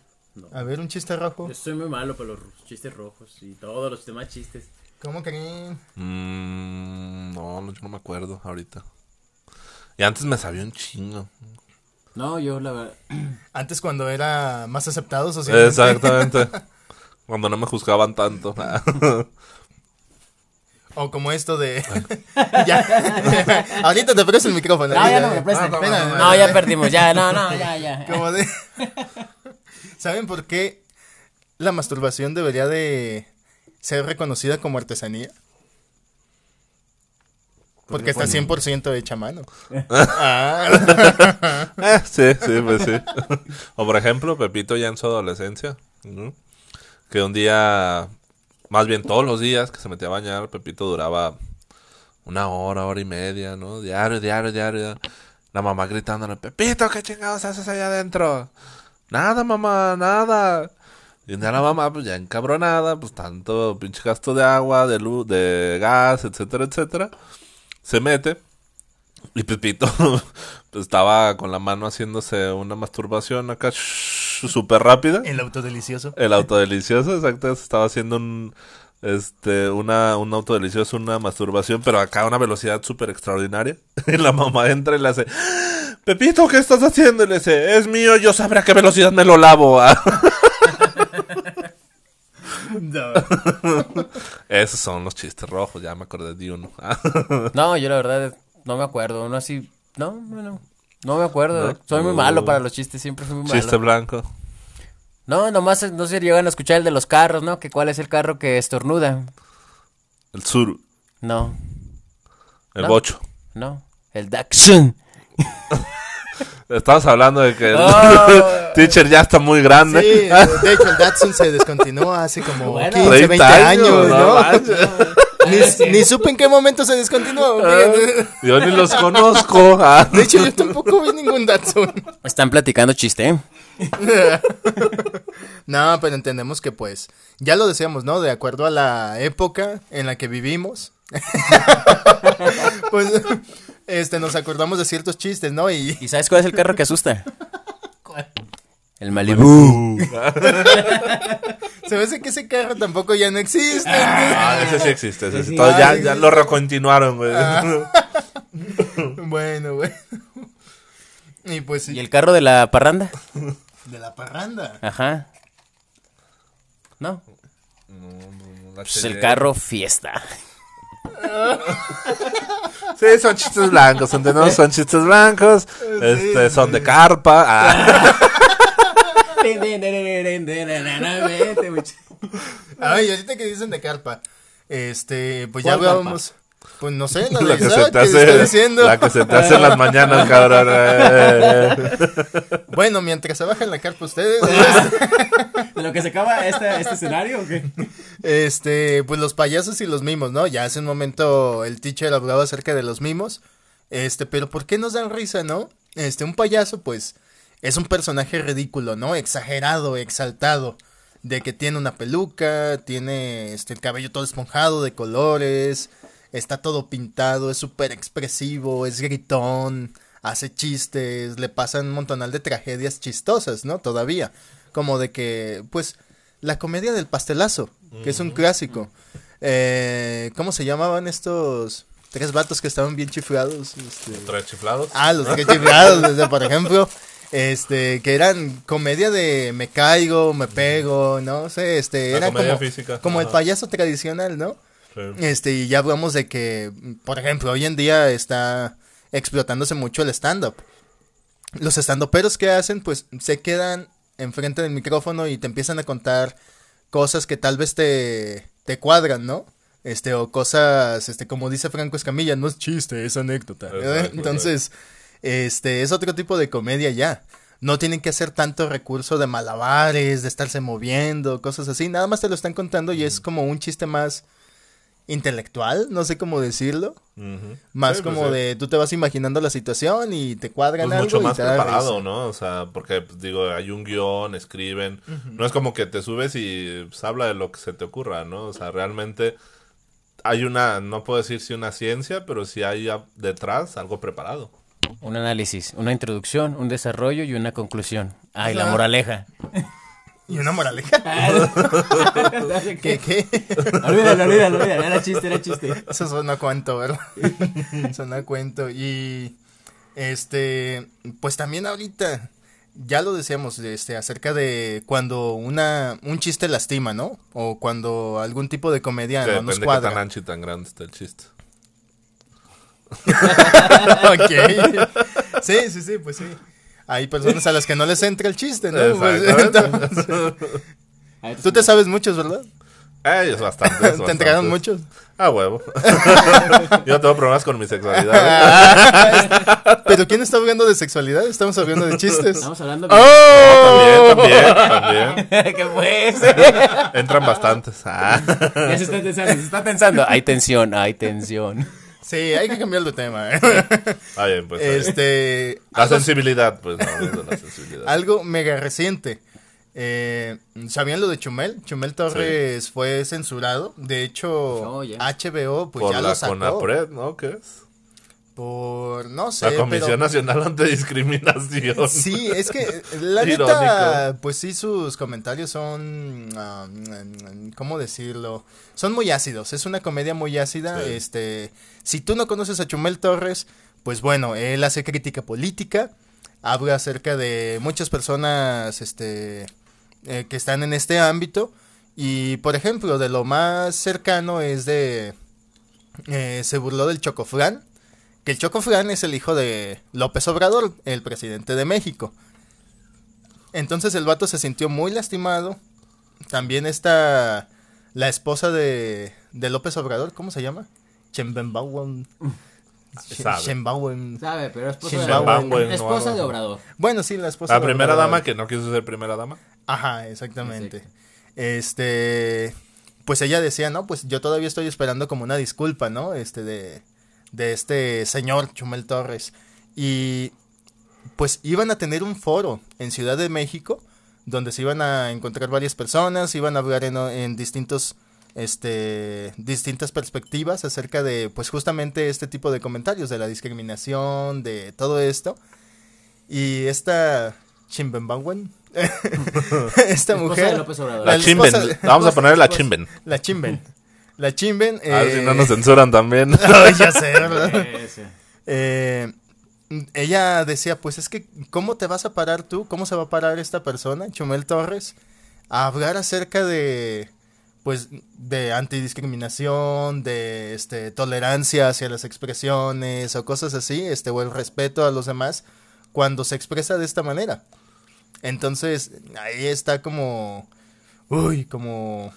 A ver, un chiste rojo. Yo soy muy malo para los chistes rojos y todos los demás chistes. ¿Cómo creen? Mm, no, yo no me acuerdo ahorita. Y antes me sabía un chingo. No, yo la verdad. [clears throat] Antes cuando era más aceptado socialmente. Exactamente. [laughs] cuando no me juzgaban tanto. [laughs] o como esto de. [laughs] ya. Ahorita te presto el micrófono. No, ya no me prestes. No, ya perdimos. Ya, no, no, ya, ya. Como de. ¿Saben por qué la masturbación debería de ser reconocida como artesanía? Porque está 100% hecha a mano. [laughs] ah. Eh, sí, sí, pues sí. o por ejemplo, Pepito ya en su adolescencia. Que un día, más bien todos los días que se metía a bañar, Pepito duraba una hora, hora y media, ¿no? Diario, diario, diario. La mamá gritándole, Pepito, ¿qué chingados haces allá adentro? Nada, mamá, nada. Y un día la mamá, pues ya encabronada, pues tanto pinche gasto de agua, de luz, de gas, etcétera, etcétera se mete y Pepito [laughs] pues, estaba con la mano haciéndose una masturbación acá súper rápida. El autodelicioso. El autodelicioso, exacto. Estaba haciendo un este una un autodelicioso, una masturbación, pero acá a una velocidad súper extraordinaria. Y [laughs] la mamá entra y le hace, Pepito, ¿qué estás haciendo? Y le dice, es mío, yo sabré a qué velocidad me lo lavo. [laughs] No. Esos son los chistes rojos, ya me acordé de uno. [laughs] no, yo la verdad no me acuerdo. Uno así. No, no, no me acuerdo. Soy muy malo para los chistes, siempre fui muy malo. Chiste blanco. No, nomás no se llegan a escuchar el de los carros, ¿no? Que cuál es el carro que estornuda. El sur. No. El bocho. No, el Daxon. [laughs] Estabas hablando de que oh. [laughs] teacher ya está muy grande. Sí, de [laughs] hecho el Datsun se descontinuó hace como 15, 20 años, ¿no? [laughs] Ni, supe en qué momento se descontinuó. Ah, yo ni los conozco. Ah. De hecho, yo tampoco vi ningún Datsun. Están platicando chiste, ¿eh? no, pero entendemos que pues, ya lo decíamos, ¿no? De acuerdo a la época en la que vivimos. pues este, nos acordamos de ciertos chistes, ¿no? Y... ¿Y sabes cuál es el carro que asusta? [laughs] ¿Cuál? El Malibu. [laughs] Se me hace que ese carro tampoco ya no existe. Ah, [laughs] ese sí existe. Ese sí. ya, ya lo recontinuaron, güey. Ah. bueno, güey. Y pues ¿Y el carro de la parranda? ¿De la parranda? Ajá. ¿No? no, no pues el carro fiesta. [laughs] Sí, son chistes blancos, entendemos, son chistes blancos, este, son de carpa. Ah. [laughs] Ay, ahorita que dicen de carpa, este, pues ya vamos. Pues no sé, [laughs] la, la que se te hace, La que se te hace en las mañanas, cabrón. [laughs] bueno, mientras se bajan la carpa ustedes. [laughs] ¿De lo que se acaba este, este escenario o qué? Este, pues los payasos y los mimos, ¿no? Ya hace un momento el teacher hablaba acerca de los mimos. Este, pero ¿por qué nos dan risa, no? Este, un payaso, pues, es un personaje ridículo, ¿no? Exagerado, exaltado. De que tiene una peluca, tiene este, el cabello todo esponjado de colores está todo pintado, es súper expresivo, es gritón, hace chistes, le pasan un montonal de tragedias chistosas, ¿no? Todavía. Como de que, pues, la comedia del pastelazo, que es un clásico. Eh, ¿Cómo se llamaban estos tres vatos que estaban bien chiflados? Este... ¿Tres chiflados? Ah, los tres chiflados, desde, por ejemplo. Este, que eran comedia de me caigo, me pego, no sé, este, era como, como el payaso tradicional, ¿no? Este, y ya hablamos de que, por ejemplo, hoy en día está explotándose mucho el stand-up. Los stand-uperos que hacen, pues se quedan enfrente del micrófono y te empiezan a contar cosas que tal vez te, te cuadran, ¿no? Este, o cosas, este, como dice Franco Escamilla, no es chiste, es anécdota. Entonces, este, es otro tipo de comedia ya. No tienen que hacer tanto recurso de malabares, de estarse moviendo, cosas así. Nada más te lo están contando y es como un chiste más intelectual, no sé cómo decirlo. Más pues como de tú te vas imaginando la situación y te cuadran pues mucho más preparado, ¿no? O sea, porque pues, digo, hay un guion, escriben. No es como que te subes y pues, habla de lo que se te ocurra, ¿no? O sea, realmente hay una, no puedo decir si una ciencia, pero si hay detrás algo preparado. Un análisis, una introducción, un desarrollo y una conclusión. Ay, la moraleja. [laughs] Y una moraleja. [laughs] ¿Qué? ¿Qué? Olvídalo, olvídalo, olvídalo. Era chiste, era chiste. Eso suena cuento, ¿verdad? [laughs] suena cuento. Y este, pues también ahorita, ya lo decíamos, este, acerca de cuando una, un chiste lastima, ¿no? O cuando algún tipo de comedia no nos cuadra. De tan ancho y tan grande está el chiste. [laughs] ok. Sí, sí, sí, pues sí hay personas a las que no les entra el chiste, ¿no? Tú te sabes muchos, ¿verdad? Ellos bastante. [laughs] ¿Te entregaron muchos? Ah, huevo. [laughs] Yo tengo problemas con mi sexualidad. [laughs] ¿Pero quién está hablando de sexualidad? Estamos hablando de chistes. Estamos hablando de... ¡Oh! también, también, también. ¿Qué pues? Entran bastantes. Ah. Ya se está pensando, se está pensando. Hay tensión, hay tensión. Sí, hay que cambiar de tema. ¿eh? Ah, bien, pues. Este, la sensibilidad, pues, no, la sensibilidad. Algo mega reciente. Eh, ¿Sabían lo de Chumel? Chumel Torres fue censurado. De hecho, HBO pues ya lo sacó. Conapred, ¿no? ¿Qué es? Por, no sé. La Comisión Nacional Antidiscriminación. Sí, es que la neta, pues sí, sus comentarios son, um, ¿cómo decirlo? Son muy ácidos, es una comedia muy ácida. Este, si tú no conoces a Chumel Torres, pues bueno, él hace crítica política, habla acerca de muchas personas, este, eh, que están en este ámbito. Y, por ejemplo, de lo más cercano es de, eh, se burló del Chocoflán que el Chocoflán es el hijo de López Obrador, el presidente de México. Entonces el vato se sintió muy lastimado. También está la esposa de, de López Obrador, ¿cómo se llama? Chembembawan. Shenbauen. Sabe, pero esposa, de, esposa de Obrador. Bueno, sí, la esposa La primera dama que no quiso ser primera dama. Ajá, exactamente. Este, pues ella decía, no, pues yo todavía estoy esperando como una disculpa, ¿no? Este de, de este señor Chumel Torres. Y pues iban a tener un foro en Ciudad de México donde se iban a encontrar varias personas, iban a hablar en, en distintos este distintas perspectivas acerca de pues justamente este tipo de comentarios de la discriminación de todo esto. Y esta Chimbenbanwen [laughs] esta mujer la, Chimben vamos a poner la Chimben. la Chimben la Chimben a ver si no nos censuran también. [laughs] Ya sé [laughs] eh, ella decía pues es que cómo te vas a parar tú cómo se va a parar esta persona Chumel Torres a hablar acerca de pues de antidiscriminación, de este tolerancia hacia las expresiones o cosas así, este o el respeto a los demás cuando se expresa de esta manera. Entonces, ahí está como uy, como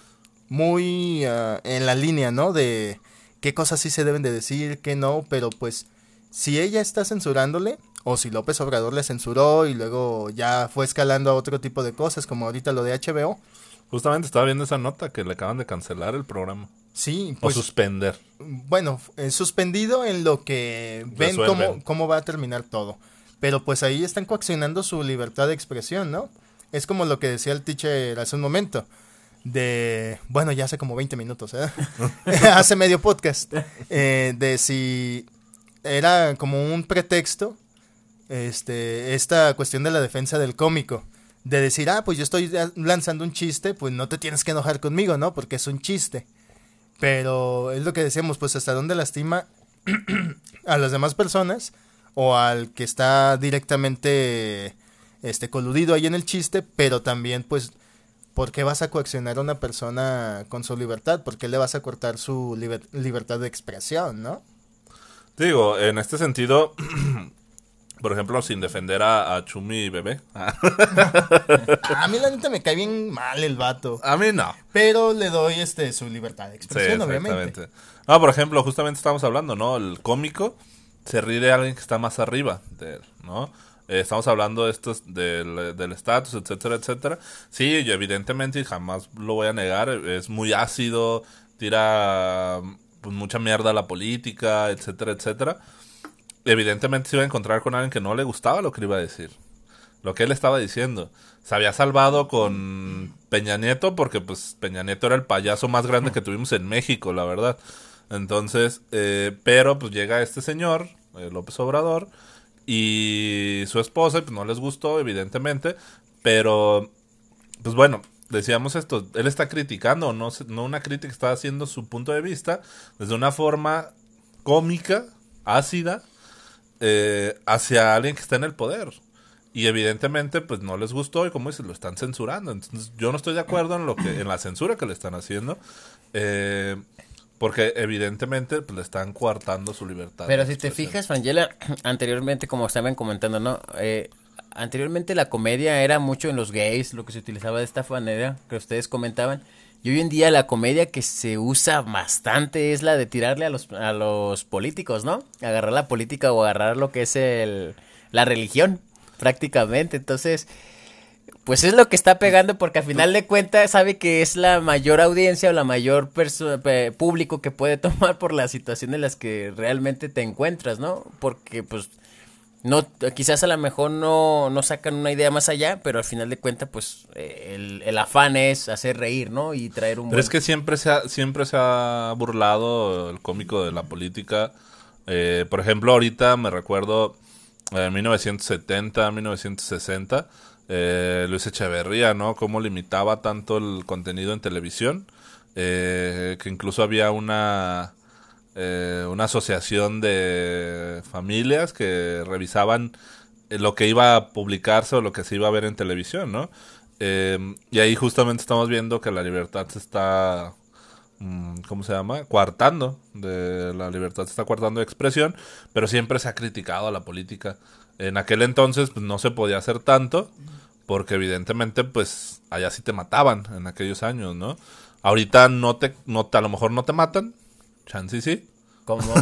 muy ah, en la línea, ¿no? De qué cosas sí se deben de decir, qué no, pero pues si ella está censurándole o si López Obrador le censuró y luego ya fue escalando a otro tipo de cosas como ahorita lo de HBO, Justamente estaba viendo esa nota que le acaban de cancelar el programa. Sí, pues. O suspender. Bueno, eh, suspendido en lo que ven cómo, cómo va a terminar todo. Pero pues ahí están coaccionando su libertad de expresión, ¿no? Es como lo que decía el teacher hace un momento. De, bueno, ya hace como 20 minutos, ¿eh? [laughs] [laughs] hace medio podcast. Eh, de si era como un pretexto este, esta cuestión de la defensa del cómico de decir, ah, pues yo estoy lanzando un chiste, pues no te tienes que enojar conmigo, ¿no? Porque es un chiste. Pero es lo que decíamos, pues hasta dónde lastima [clears throat] a las demás personas o al que está directamente este coludido ahí en el chiste, pero también pues ¿por qué vas a coaccionar a una persona con su libertad? ¿Por qué le vas a cortar su libertad de expresión, no? Digo, en este sentido, [clears throat] por ejemplo, sin defender a, Chumi Bebé. [laughs] a mí la neta me cae bien mal el vato. A mí no. Pero le doy este su libertad de expresión, obviamente. No, por ejemplo, justamente estamos hablando, ¿no? El cómico se ríe de alguien que está más arriba de él, ¿no? Eh, estamos hablando de estos del estatus, etcétera, etcétera. Sí, yo evidentemente jamás lo voy a negar, es muy ácido, tira pues, mucha mierda a la política, etcétera, etcétera evidentemente se iba a encontrar con alguien que no le gustaba lo que iba a decir. Lo que él estaba diciendo. Se había salvado con Peña Nieto porque pues Peña Nieto era el payaso más grande que tuvimos en México, la verdad. Entonces, eh, pero pues llega este señor, eh, López Obrador, y su esposa, pues no les gustó, evidentemente, pero pues bueno, decíamos esto, él está criticando, no, no una crítica, está haciendo su punto de vista desde una forma cómica, ácida, eh, hacia alguien que está en el poder. Y evidentemente, pues no les gustó y como dices, lo están censurando. Entonces, yo no estoy de acuerdo en lo que, en la censura que le están haciendo. Eh, porque evidentemente pues, le están coartando su libertad. Pero si te fijas, Frangela, [clears throat] anteriormente, como estaban comentando, ¿no? Eh, anteriormente la comedia era mucho en los gays, lo que se utilizaba de esta manera que ustedes comentaban. Y hoy en día la comedia que se usa bastante es la de tirarle a los, a los políticos, ¿no? Agarrar la política o agarrar lo que es el, la religión, prácticamente. Entonces, pues es lo que está pegando porque al final de cuentas sabe que es la mayor audiencia o la mayor público que puede [laughs] tomar por la situación en las que realmente te encuentras, ¿no? Porque pues no quizás a lo mejor no, no sacan una idea más allá, pero al final de cuentas, pues el, el, afán es hacer reír, ¿no? Y traer un... Pero es que siempre se, ha, siempre se ha burlado el cómico de la política. Eh, por ejemplo, ahorita me recuerdo en 1970, 1960, eh, Luis Echeverría, ¿no? Cómo limitaba tanto el contenido en televisión, eh, que incluso había una eh, una asociación de familias que revisaban eh, lo que iba a publicarse o lo que se iba a ver en televisión, ¿no? Eh, y ahí justamente estamos viendo que la libertad se está, mm, ¿cómo se llama? Coartando, de la libertad se está coartando de expresión, pero siempre se ha criticado a la política. En aquel entonces pues, no se podía hacer tanto, porque evidentemente pues allá sí te mataban en aquellos años, ¿no? Ahorita no te, no a lo mejor no te matan, chance sí, Como,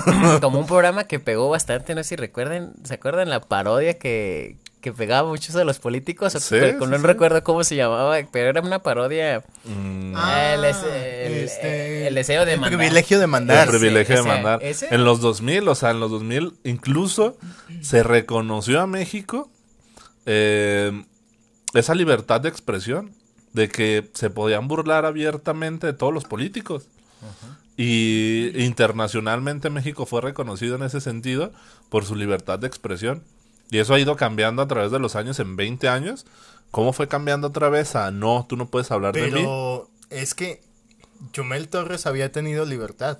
como un programa que pegó bastante, no sé si recuerden, ¿se acuerdan la parodia que, que pegaba muchos de los políticos? Sí, no recuerdo cómo se llamaba, pero era una parodia. Mm. Ah, el, este, el, deseo de mandar. El privilegio de mandar. El privilegio de mandar. En los 2000, o sea, en los 2000, incluso se reconoció a México eh, esa libertad de expresión, de que se podían burlar abiertamente de todos los políticos. Y internacionalmente México fue reconocido en ese sentido por su libertad de expresión. Y eso ha ido cambiando a través de los años, en 20 años. ¿Cómo fue cambiando otra vez a no, tú no puedes hablar de mí? Pero es que Chumel Torres había tenido libertad.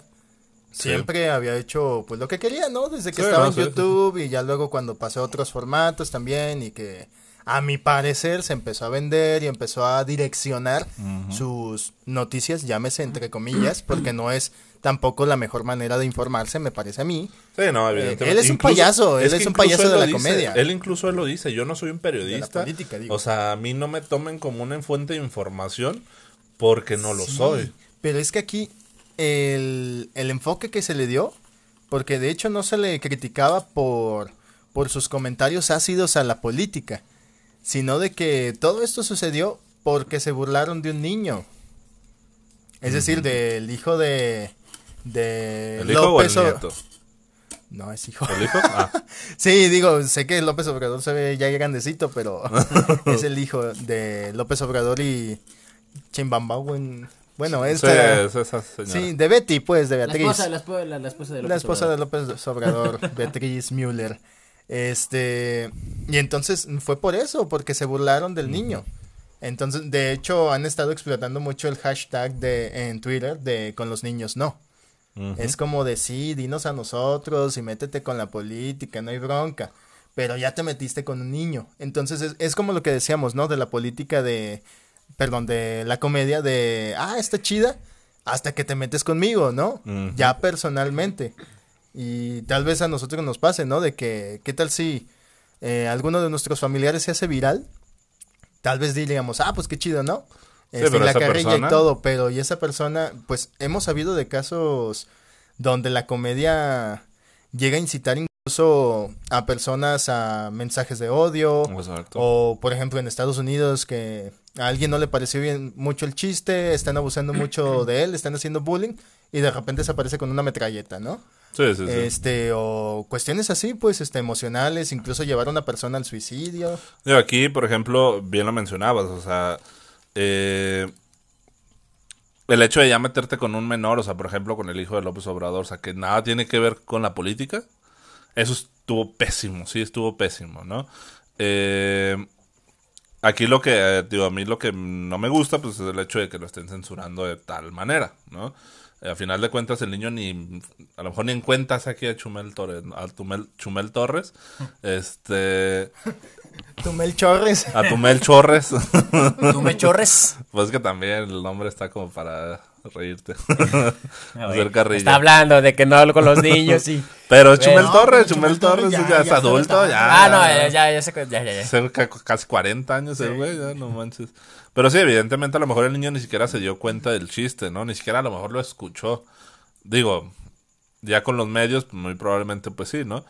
Siempre había hecho pues lo que quería, ¿no? Desde que estaba en YouTube y ya luego cuando pasó a otros formatos también y que a mi parecer se empezó a vender y empezó a direccionar sus noticias, llámese entre comillas, porque no es tampoco la mejor manera de informarse, me parece a mí. Sí, no, evidentemente. él es un payaso, él es, un payaso de la comedia. Él incluso él lo dice, yo no soy un periodista. O sea, a mí no me tomen como una fuente de información porque no lo soy. Pero es que aquí el, el enfoque que se le dio, porque de hecho no se le criticaba por, por sus comentarios ácidos a la política, sino de que todo esto sucedió porque se burlaron de un niño. Es decir, del hijo de, de ¿El hijo López o el nieto? No, es hijo. ¿El hijo? Ah. [laughs] sí, digo, sé que López Obrador se ve ya grandecito, pero [laughs] es el hijo de López Obrador y Chimbambauen. Bueno, es sí, de Betty, pues, de Beatriz. La esposa, la, esposa de López La esposa de López Obrador, [laughs] Beatriz Müller. Este, y entonces fue por eso, porque se burlaron del niño. Entonces, de hecho, han estado explotando mucho el hashtag de en Twitter de con los niños no. Es como de sí, dinos a nosotros y métete con la política, no hay bronca. Pero ya te metiste con un niño. Entonces es, es como lo que decíamos, ¿no? De la política de perdón, de la comedia de, ah, está chida, hasta que te metes conmigo, ¿no? Ya personalmente. Y tal vez a nosotros nos pase, ¿no? De que, ¿qué tal si eh, alguno de nuestros familiares se hace viral? Tal vez diríamos, ah, pues qué chido, ¿no? Sí, este, la carrilla y todo, pero y esa persona, pues hemos sabido de casos donde la comedia llega a incitar incluso a personas a mensajes de odio o por ejemplo en Estados Unidos que a alguien no le pareció bien mucho el chiste, están abusando mucho [clears throat] de él, están haciendo bullying y de repente se aparece con una metralleta, ¿no? Sí, sí, sí. Este, o cuestiones así, pues, este, emocionales, incluso llevar a una persona al suicidio. Yo aquí, por ejemplo, bien lo mencionabas, o sea, eh, el hecho de ya meterte con un menor, o sea, por ejemplo, con el hijo de López Obrador, o sea, que nada tiene que ver con la política, eso estuvo pésimo, sí, estuvo pésimo, ¿no? Eh, Aquí lo que, eh, digo, a mí lo que no me gusta, pues es el hecho de que lo estén censurando de tal manera, ¿no? Eh, a final de cuentas, el niño ni, a lo mejor ni en cuentas aquí a Chumel Torres, a Chumel Torres, este... Tumel Chorres. A Tumel Chorres. Tumel Chorres. Pues que también el nombre está como para reírte. [laughs] Está hablando de que no hablo con los niños y... Pero Chumel Torres, Chumel, Torres, ya, es adulto, ya. Ah, no, ya, ya, ya, ya, ya. casi 40 años el güey, ya no manches. Pero sí, evidentemente a lo mejor el niño ni siquiera se dio cuenta del chiste, ¿no? Ni siquiera a lo mejor lo escuchó. Digo, ya con los medios, muy probablemente pues sí, ¿no?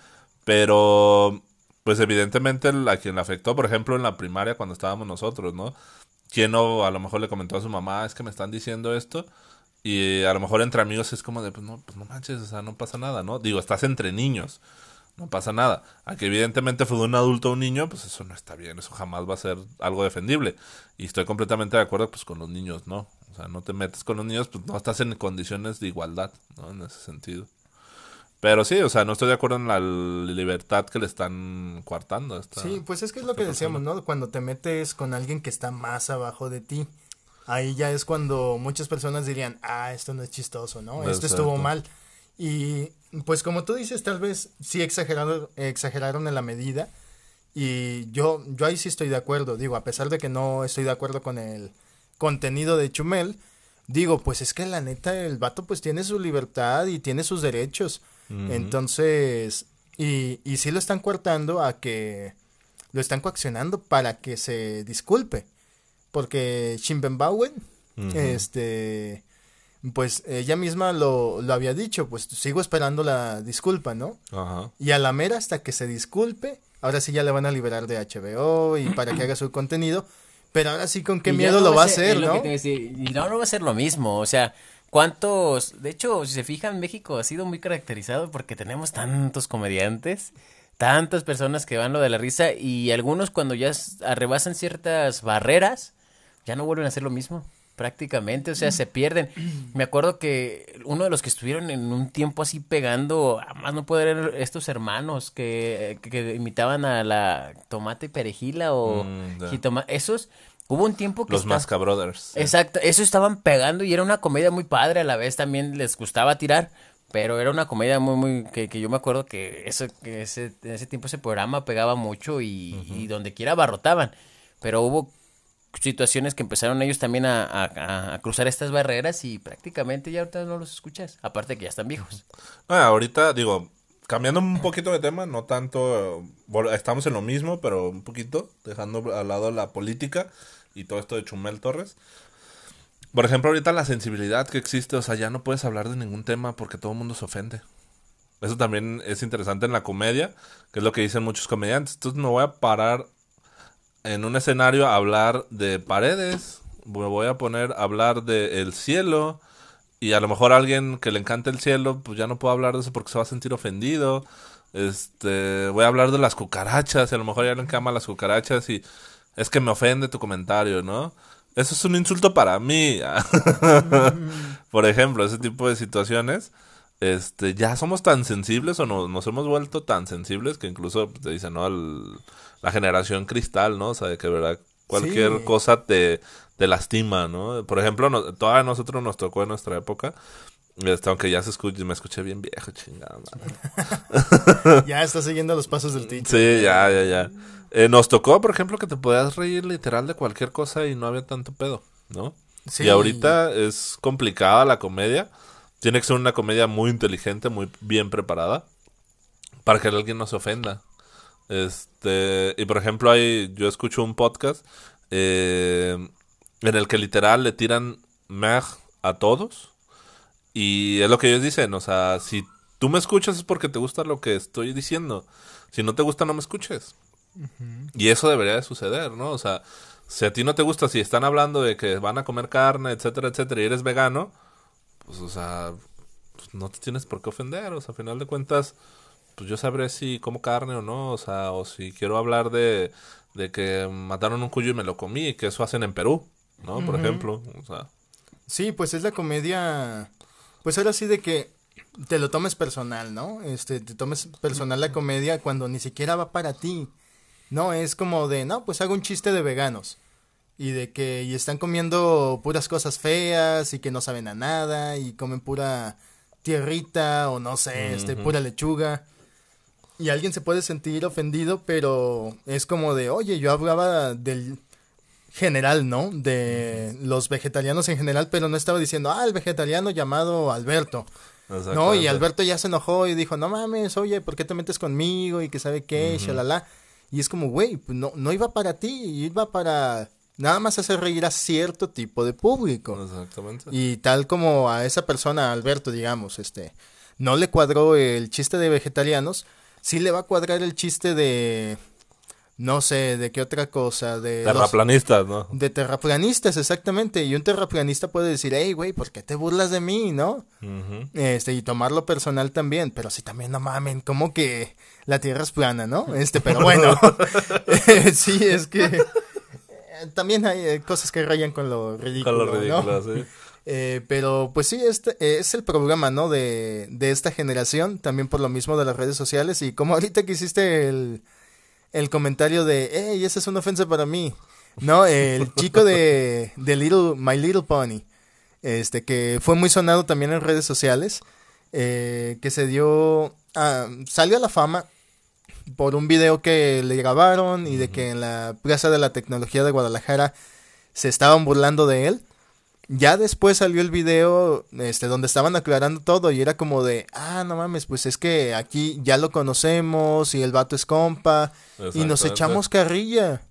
Pero, pues evidentemente a quien le afectó, por ejemplo, en la primaria cuando estábamos nosotros, ¿no? ¿Quién no a lo mejor le comentó a su mamá, es que me están diciendo esto? Y a lo mejor entre amigos es como de, pues no, pues no manches, o sea, no pasa nada, ¿no? Digo, estás entre niños, no pasa nada. Aquí evidentemente fue de un adulto a un niño, pues eso no está bien, eso jamás va a ser algo defendible. Y estoy completamente de acuerdo pues con los niños, ¿no? O sea, no te metes con los niños, pues no estás en condiciones de igualdad, ¿no? En ese sentido. Pero sí, o sea, no estoy de acuerdo en la libertad que le están coartando. Esta, sí, pues es que es lo que decíamos, ¿no? Cuando te metes con alguien que está más abajo de ti, ahí ya es cuando muchas personas dirían, ah, esto no es chistoso, ¿no? Esto estuvo mal. Y pues como tú dices, tal vez sí exageraron, exageraron en la medida. Y yo, yo ahí sí estoy de acuerdo. Digo, a pesar de que no estoy de acuerdo con el contenido de Chumel, digo, pues es que la neta el vato pues tiene su libertad y tiene sus derechos. Entonces, y, y sí lo están coartando a que lo están coaccionando para que se disculpe. Porque Schimbenbauen, este, pues ella misma lo, lo había dicho, pues sigo esperando la disculpa, ¿no? Ajá. Y a la mera hasta que se disculpe, ahora sí ya le van a liberar de HBO y para que haga su contenido, pero ahora sí con qué miedo lo va a hacer, ¿no? y no, no va a ser lo mismo, o sea, ¿cuántos? De hecho, si se fijan, México ha sido muy caracterizado porque tenemos tantos comediantes tantas personas que van lo de la risa y algunos cuando ya arrebasan ciertas barreras, ya no vuelven a hacer lo mismo prácticamente, o sea, se pierden. [clears throat] Me acuerdo que uno de los que estuvieron en un tiempo así pegando, más no poder estos hermanos que, que, imitaban a la tomate y perejila o mm, esos Hubo un tiempo que... Los Masca Brothers. Exacto, eso estaban pegando y era una comedia muy padre, a la vez también les gustaba tirar, pero era una comedia muy, muy, que, que yo me acuerdo que, eso, que ese, en ese tiempo ese programa pegaba mucho y, y donde quiera abarrotaban, pero hubo situaciones que empezaron ellos también a, cruzar estas barreras y prácticamente ya ahorita no los escuchas, aparte que ya están viejos. [laughs] Ah, ahorita digo, cambiando un poquito de tema, no tanto, estamos en lo mismo, pero un poquito, dejando al lado la política y todo esto de Chumel Torres. Por ejemplo, ahorita la sensibilidad que existe, o sea, ya no puedes hablar de ningún tema porque todo el mundo se ofende. Eso también es interesante en la comedia, que es lo que dicen muchos comediantes. Entonces me voy a parar en un escenario a hablar de paredes, me voy a poner a hablar del el cielo, y a lo mejor a alguien que le encanta el cielo, pues ya no puedo hablar de eso porque se va a sentir ofendido. Este, voy a hablar de las cucarachas, y a lo mejor ya le encama las cucarachas y es que me ofende tu comentario, ¿no? Eso es un insulto para mí. [laughs] Por ejemplo, ese tipo de situaciones este, ya somos tan sensibles o no, nos hemos vuelto tan sensibles que incluso te dicen, ¿no? la generación cristal, ¿no? O sea, que verdad cualquier cosa te, te lastima, ¿no? Por ejemplo, no, a nosotros nos tocó en nuestra época, este, aunque ya se escuche, me escuché bien viejo, chingada. [laughs] ya está siguiendo los pasos del teacher. Sí, ya, ya, ya. Eh, nos tocó, por ejemplo, que te podías reír literal de cualquier cosa y no había tanto pedo, ¿no? Sí. Y ahorita es complicada la comedia tiene que ser una comedia muy inteligente, muy bien preparada, para que alguien no se ofenda. Este, y por ejemplo, hay, yo escucho un podcast eh, en el que literal le tiran mer a todos. Y es lo que ellos dicen, o sea, si tú me escuchas es porque te gusta lo que estoy diciendo. Si no te gusta, no me escuches. Y eso debería de suceder, ¿no? O sea, si a ti no te gusta, si están hablando de que van a comer carne, etcétera, etcétera, y eres vegano, pues, o sea, pues, no te tienes por qué ofender, o sea, a final de cuentas, pues yo sabré si como carne o no, o sea, o si quiero hablar de, de que mataron un cuyo y me lo comí, y que eso hacen en Perú, ¿no? Por ejemplo, o sea. Sí, pues es la comedia, pues ahora sí de que te lo tomes personal, ¿no? Este, te tomes personal la comedia cuando ni siquiera va para ti. No, es como de, no, pues hago un chiste de veganos y de que y están comiendo puras cosas feas y que no saben a nada y comen pura tierrita o no sé, este pura lechuga. Y alguien se puede sentir ofendido, pero es como de, "Oye, yo hablaba del general, ¿no? De los vegetarianos en general, pero no estaba diciendo, "Ah, el vegetariano llamado Alberto." No, y Alberto ya se enojó y dijo, "No mames, oye, ¿por qué te metes conmigo?" y que sabe qué, shalala. Y es como, güey, pues no, no iba para ti, iba para nada más hacer reír a cierto tipo de público. Exactamente. Y tal como a esa persona, Alberto, digamos, este, no le cuadró el chiste de vegetarianos, sí le va a cuadrar el chiste de no sé, de qué otra cosa, de... Terraplanistas, ¿no? De terraplanistas, exactamente. Y un terraplanista puede decir, hey, güey, ¿por qué te burlas de mí, no? Este, y tomarlo personal también. Pero sí, también, no mamen, como que la Tierra es plana, ¿no? Este, pero bueno. [laughs] [laughs] sí, es que también hay eh, cosas que rayan con lo ridículo. Con lo ridículo, sí. [laughs] Eh, pero pues sí, este es el programa, ¿no? De, de esta generación, también por lo mismo de las redes sociales. Y como ahorita que hiciste el, el comentario de, hey, esa es una ofensa para mí. No, el [laughs] chico de, de Little, My Little Pony, este, que fue muy sonado también en redes sociales, eh, que se dio, ah, salió a la fama por un video que le grabaron y de que en la Plaza de la Tecnología de Guadalajara se estaban burlando de él. Ya después salió el video este donde estaban aclarando todo y era como de, ah, no mames, pues es que aquí ya lo conocemos y el vato es compa y nos echamos carrilla.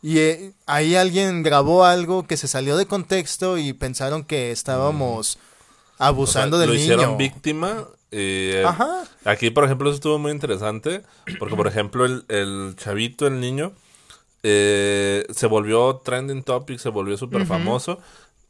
Y eh, ahí alguien grabó algo que se salió de contexto y pensaron que estábamos Abusando del lo niño. hicieron víctima. Eh, Ajá. Aquí, por ejemplo, eso estuvo muy interesante. Porque, por ejemplo, el, el chavito, el niño, eh, se volvió trending topic, se volvió súper famoso,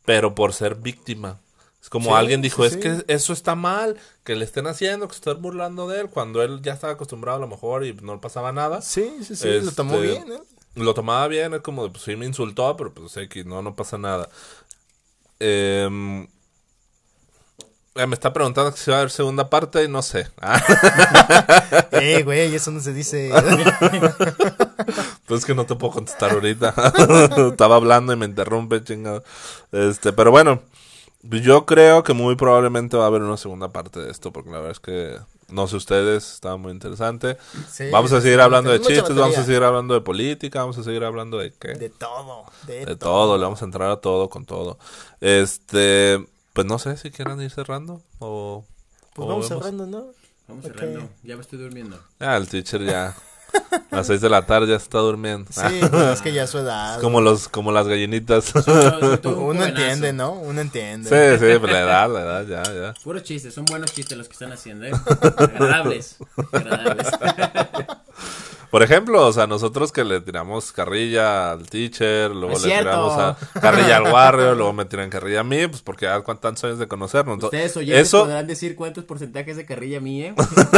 pero por ser víctima. Es como Sí, alguien dijo, sí, es sí. que eso está mal, que le estén haciendo, que se estén burlando de él, cuando él ya estaba acostumbrado a lo mejor y no pasaba nada. Sí, sí, sí, lo tomó Este, bien, ¿eh? Lo tomaba bien, es como, pues sí me insultó, pero pues sé que no, no pasa nada. Eh, me está preguntando si va a haber segunda parte y no sé. Ah, [laughs] Eh, güey, eso no se dice. pues es que no te puedo contestar ahorita. [laughs] Estaba hablando y me interrumpe, chingado. Este, pero bueno, yo creo que muy probablemente va a haber una segunda parte de esto, porque la verdad es que no sé ustedes, estaba muy interesante. Sí, vamos a seguir hablando de chistes, vamos a seguir hablando de política, vamos a seguir hablando de qué. De todo, de, De todo. todo, le vamos a entrar a todo con todo. Este, pues no sé si quieran ir cerrando o... Pues o vamos vemos. cerrando, ¿no? Vamos cerrando. Ya me estoy durmiendo. Ah, el teacher ya a las seis de la tarde ya está durmiendo. Sí, pues es que ya su edad. Es como los, como las gallinitas. sí, [laughs] Uno entiende, ¿no? Uno entiende. sí, pues la edad, la edad, ya, ya. Puros chistes, son buenos chistes los que están haciendo, ¿eh? Agradables. [laughs] Agradables. [laughs] Por ejemplo, o sea, nosotros que le tiramos carrilla al teacher, luego Es le cierto. tiramos a carrilla al barrio, luego me tiran carrilla a mí, pues porque ya cuántos años de conocernos. Entonces, Ustedes oyentes Eso, podrán decir cuántos porcentajes de carrilla mía. [laughs]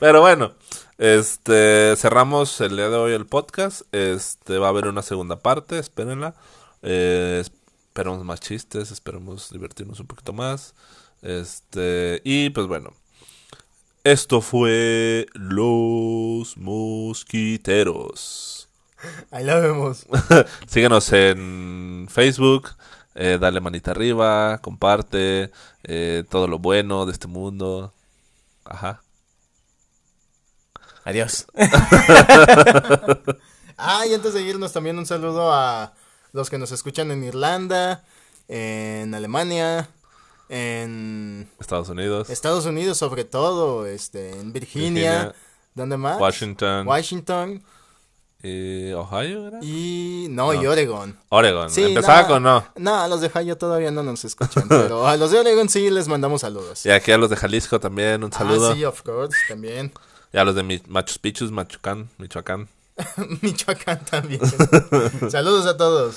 Pero bueno, este cerramos el día de hoy el podcast. Este va a haber una segunda parte, espérenla. Eh, esperemos más chistes, esperemos divertirnos un poquito más. Este, y pues bueno. Esto fue Los Mosquiteros. Ahí la vemos. [laughs] Síguenos en Facebook, eh, dale manita arriba, comparte eh, todo lo bueno de este mundo. Ajá. Adiós. [laughs] [laughs] Ah, y antes de irnos también un saludo a los que nos escuchan en Irlanda, en Alemania, en Estados Unidos. Estados Unidos sobre todo, este, en Virginia, Virginia, ¿dónde más? Washington Washington y Ohio, ¿era? y no, y No. Oregon. Oregon. Sí, Empezaba no, con no. No, a los de Ohio todavía no nos escuchan, [laughs] pero a los de Oregon sí les mandamos saludos. Y aquí a los de Jalisco también un saludo. Ah, sí, of course, también. Y a los de Machos Pichos, Machucán, Michoacán. [laughs] Michoacán también. [laughs] saludos a todos.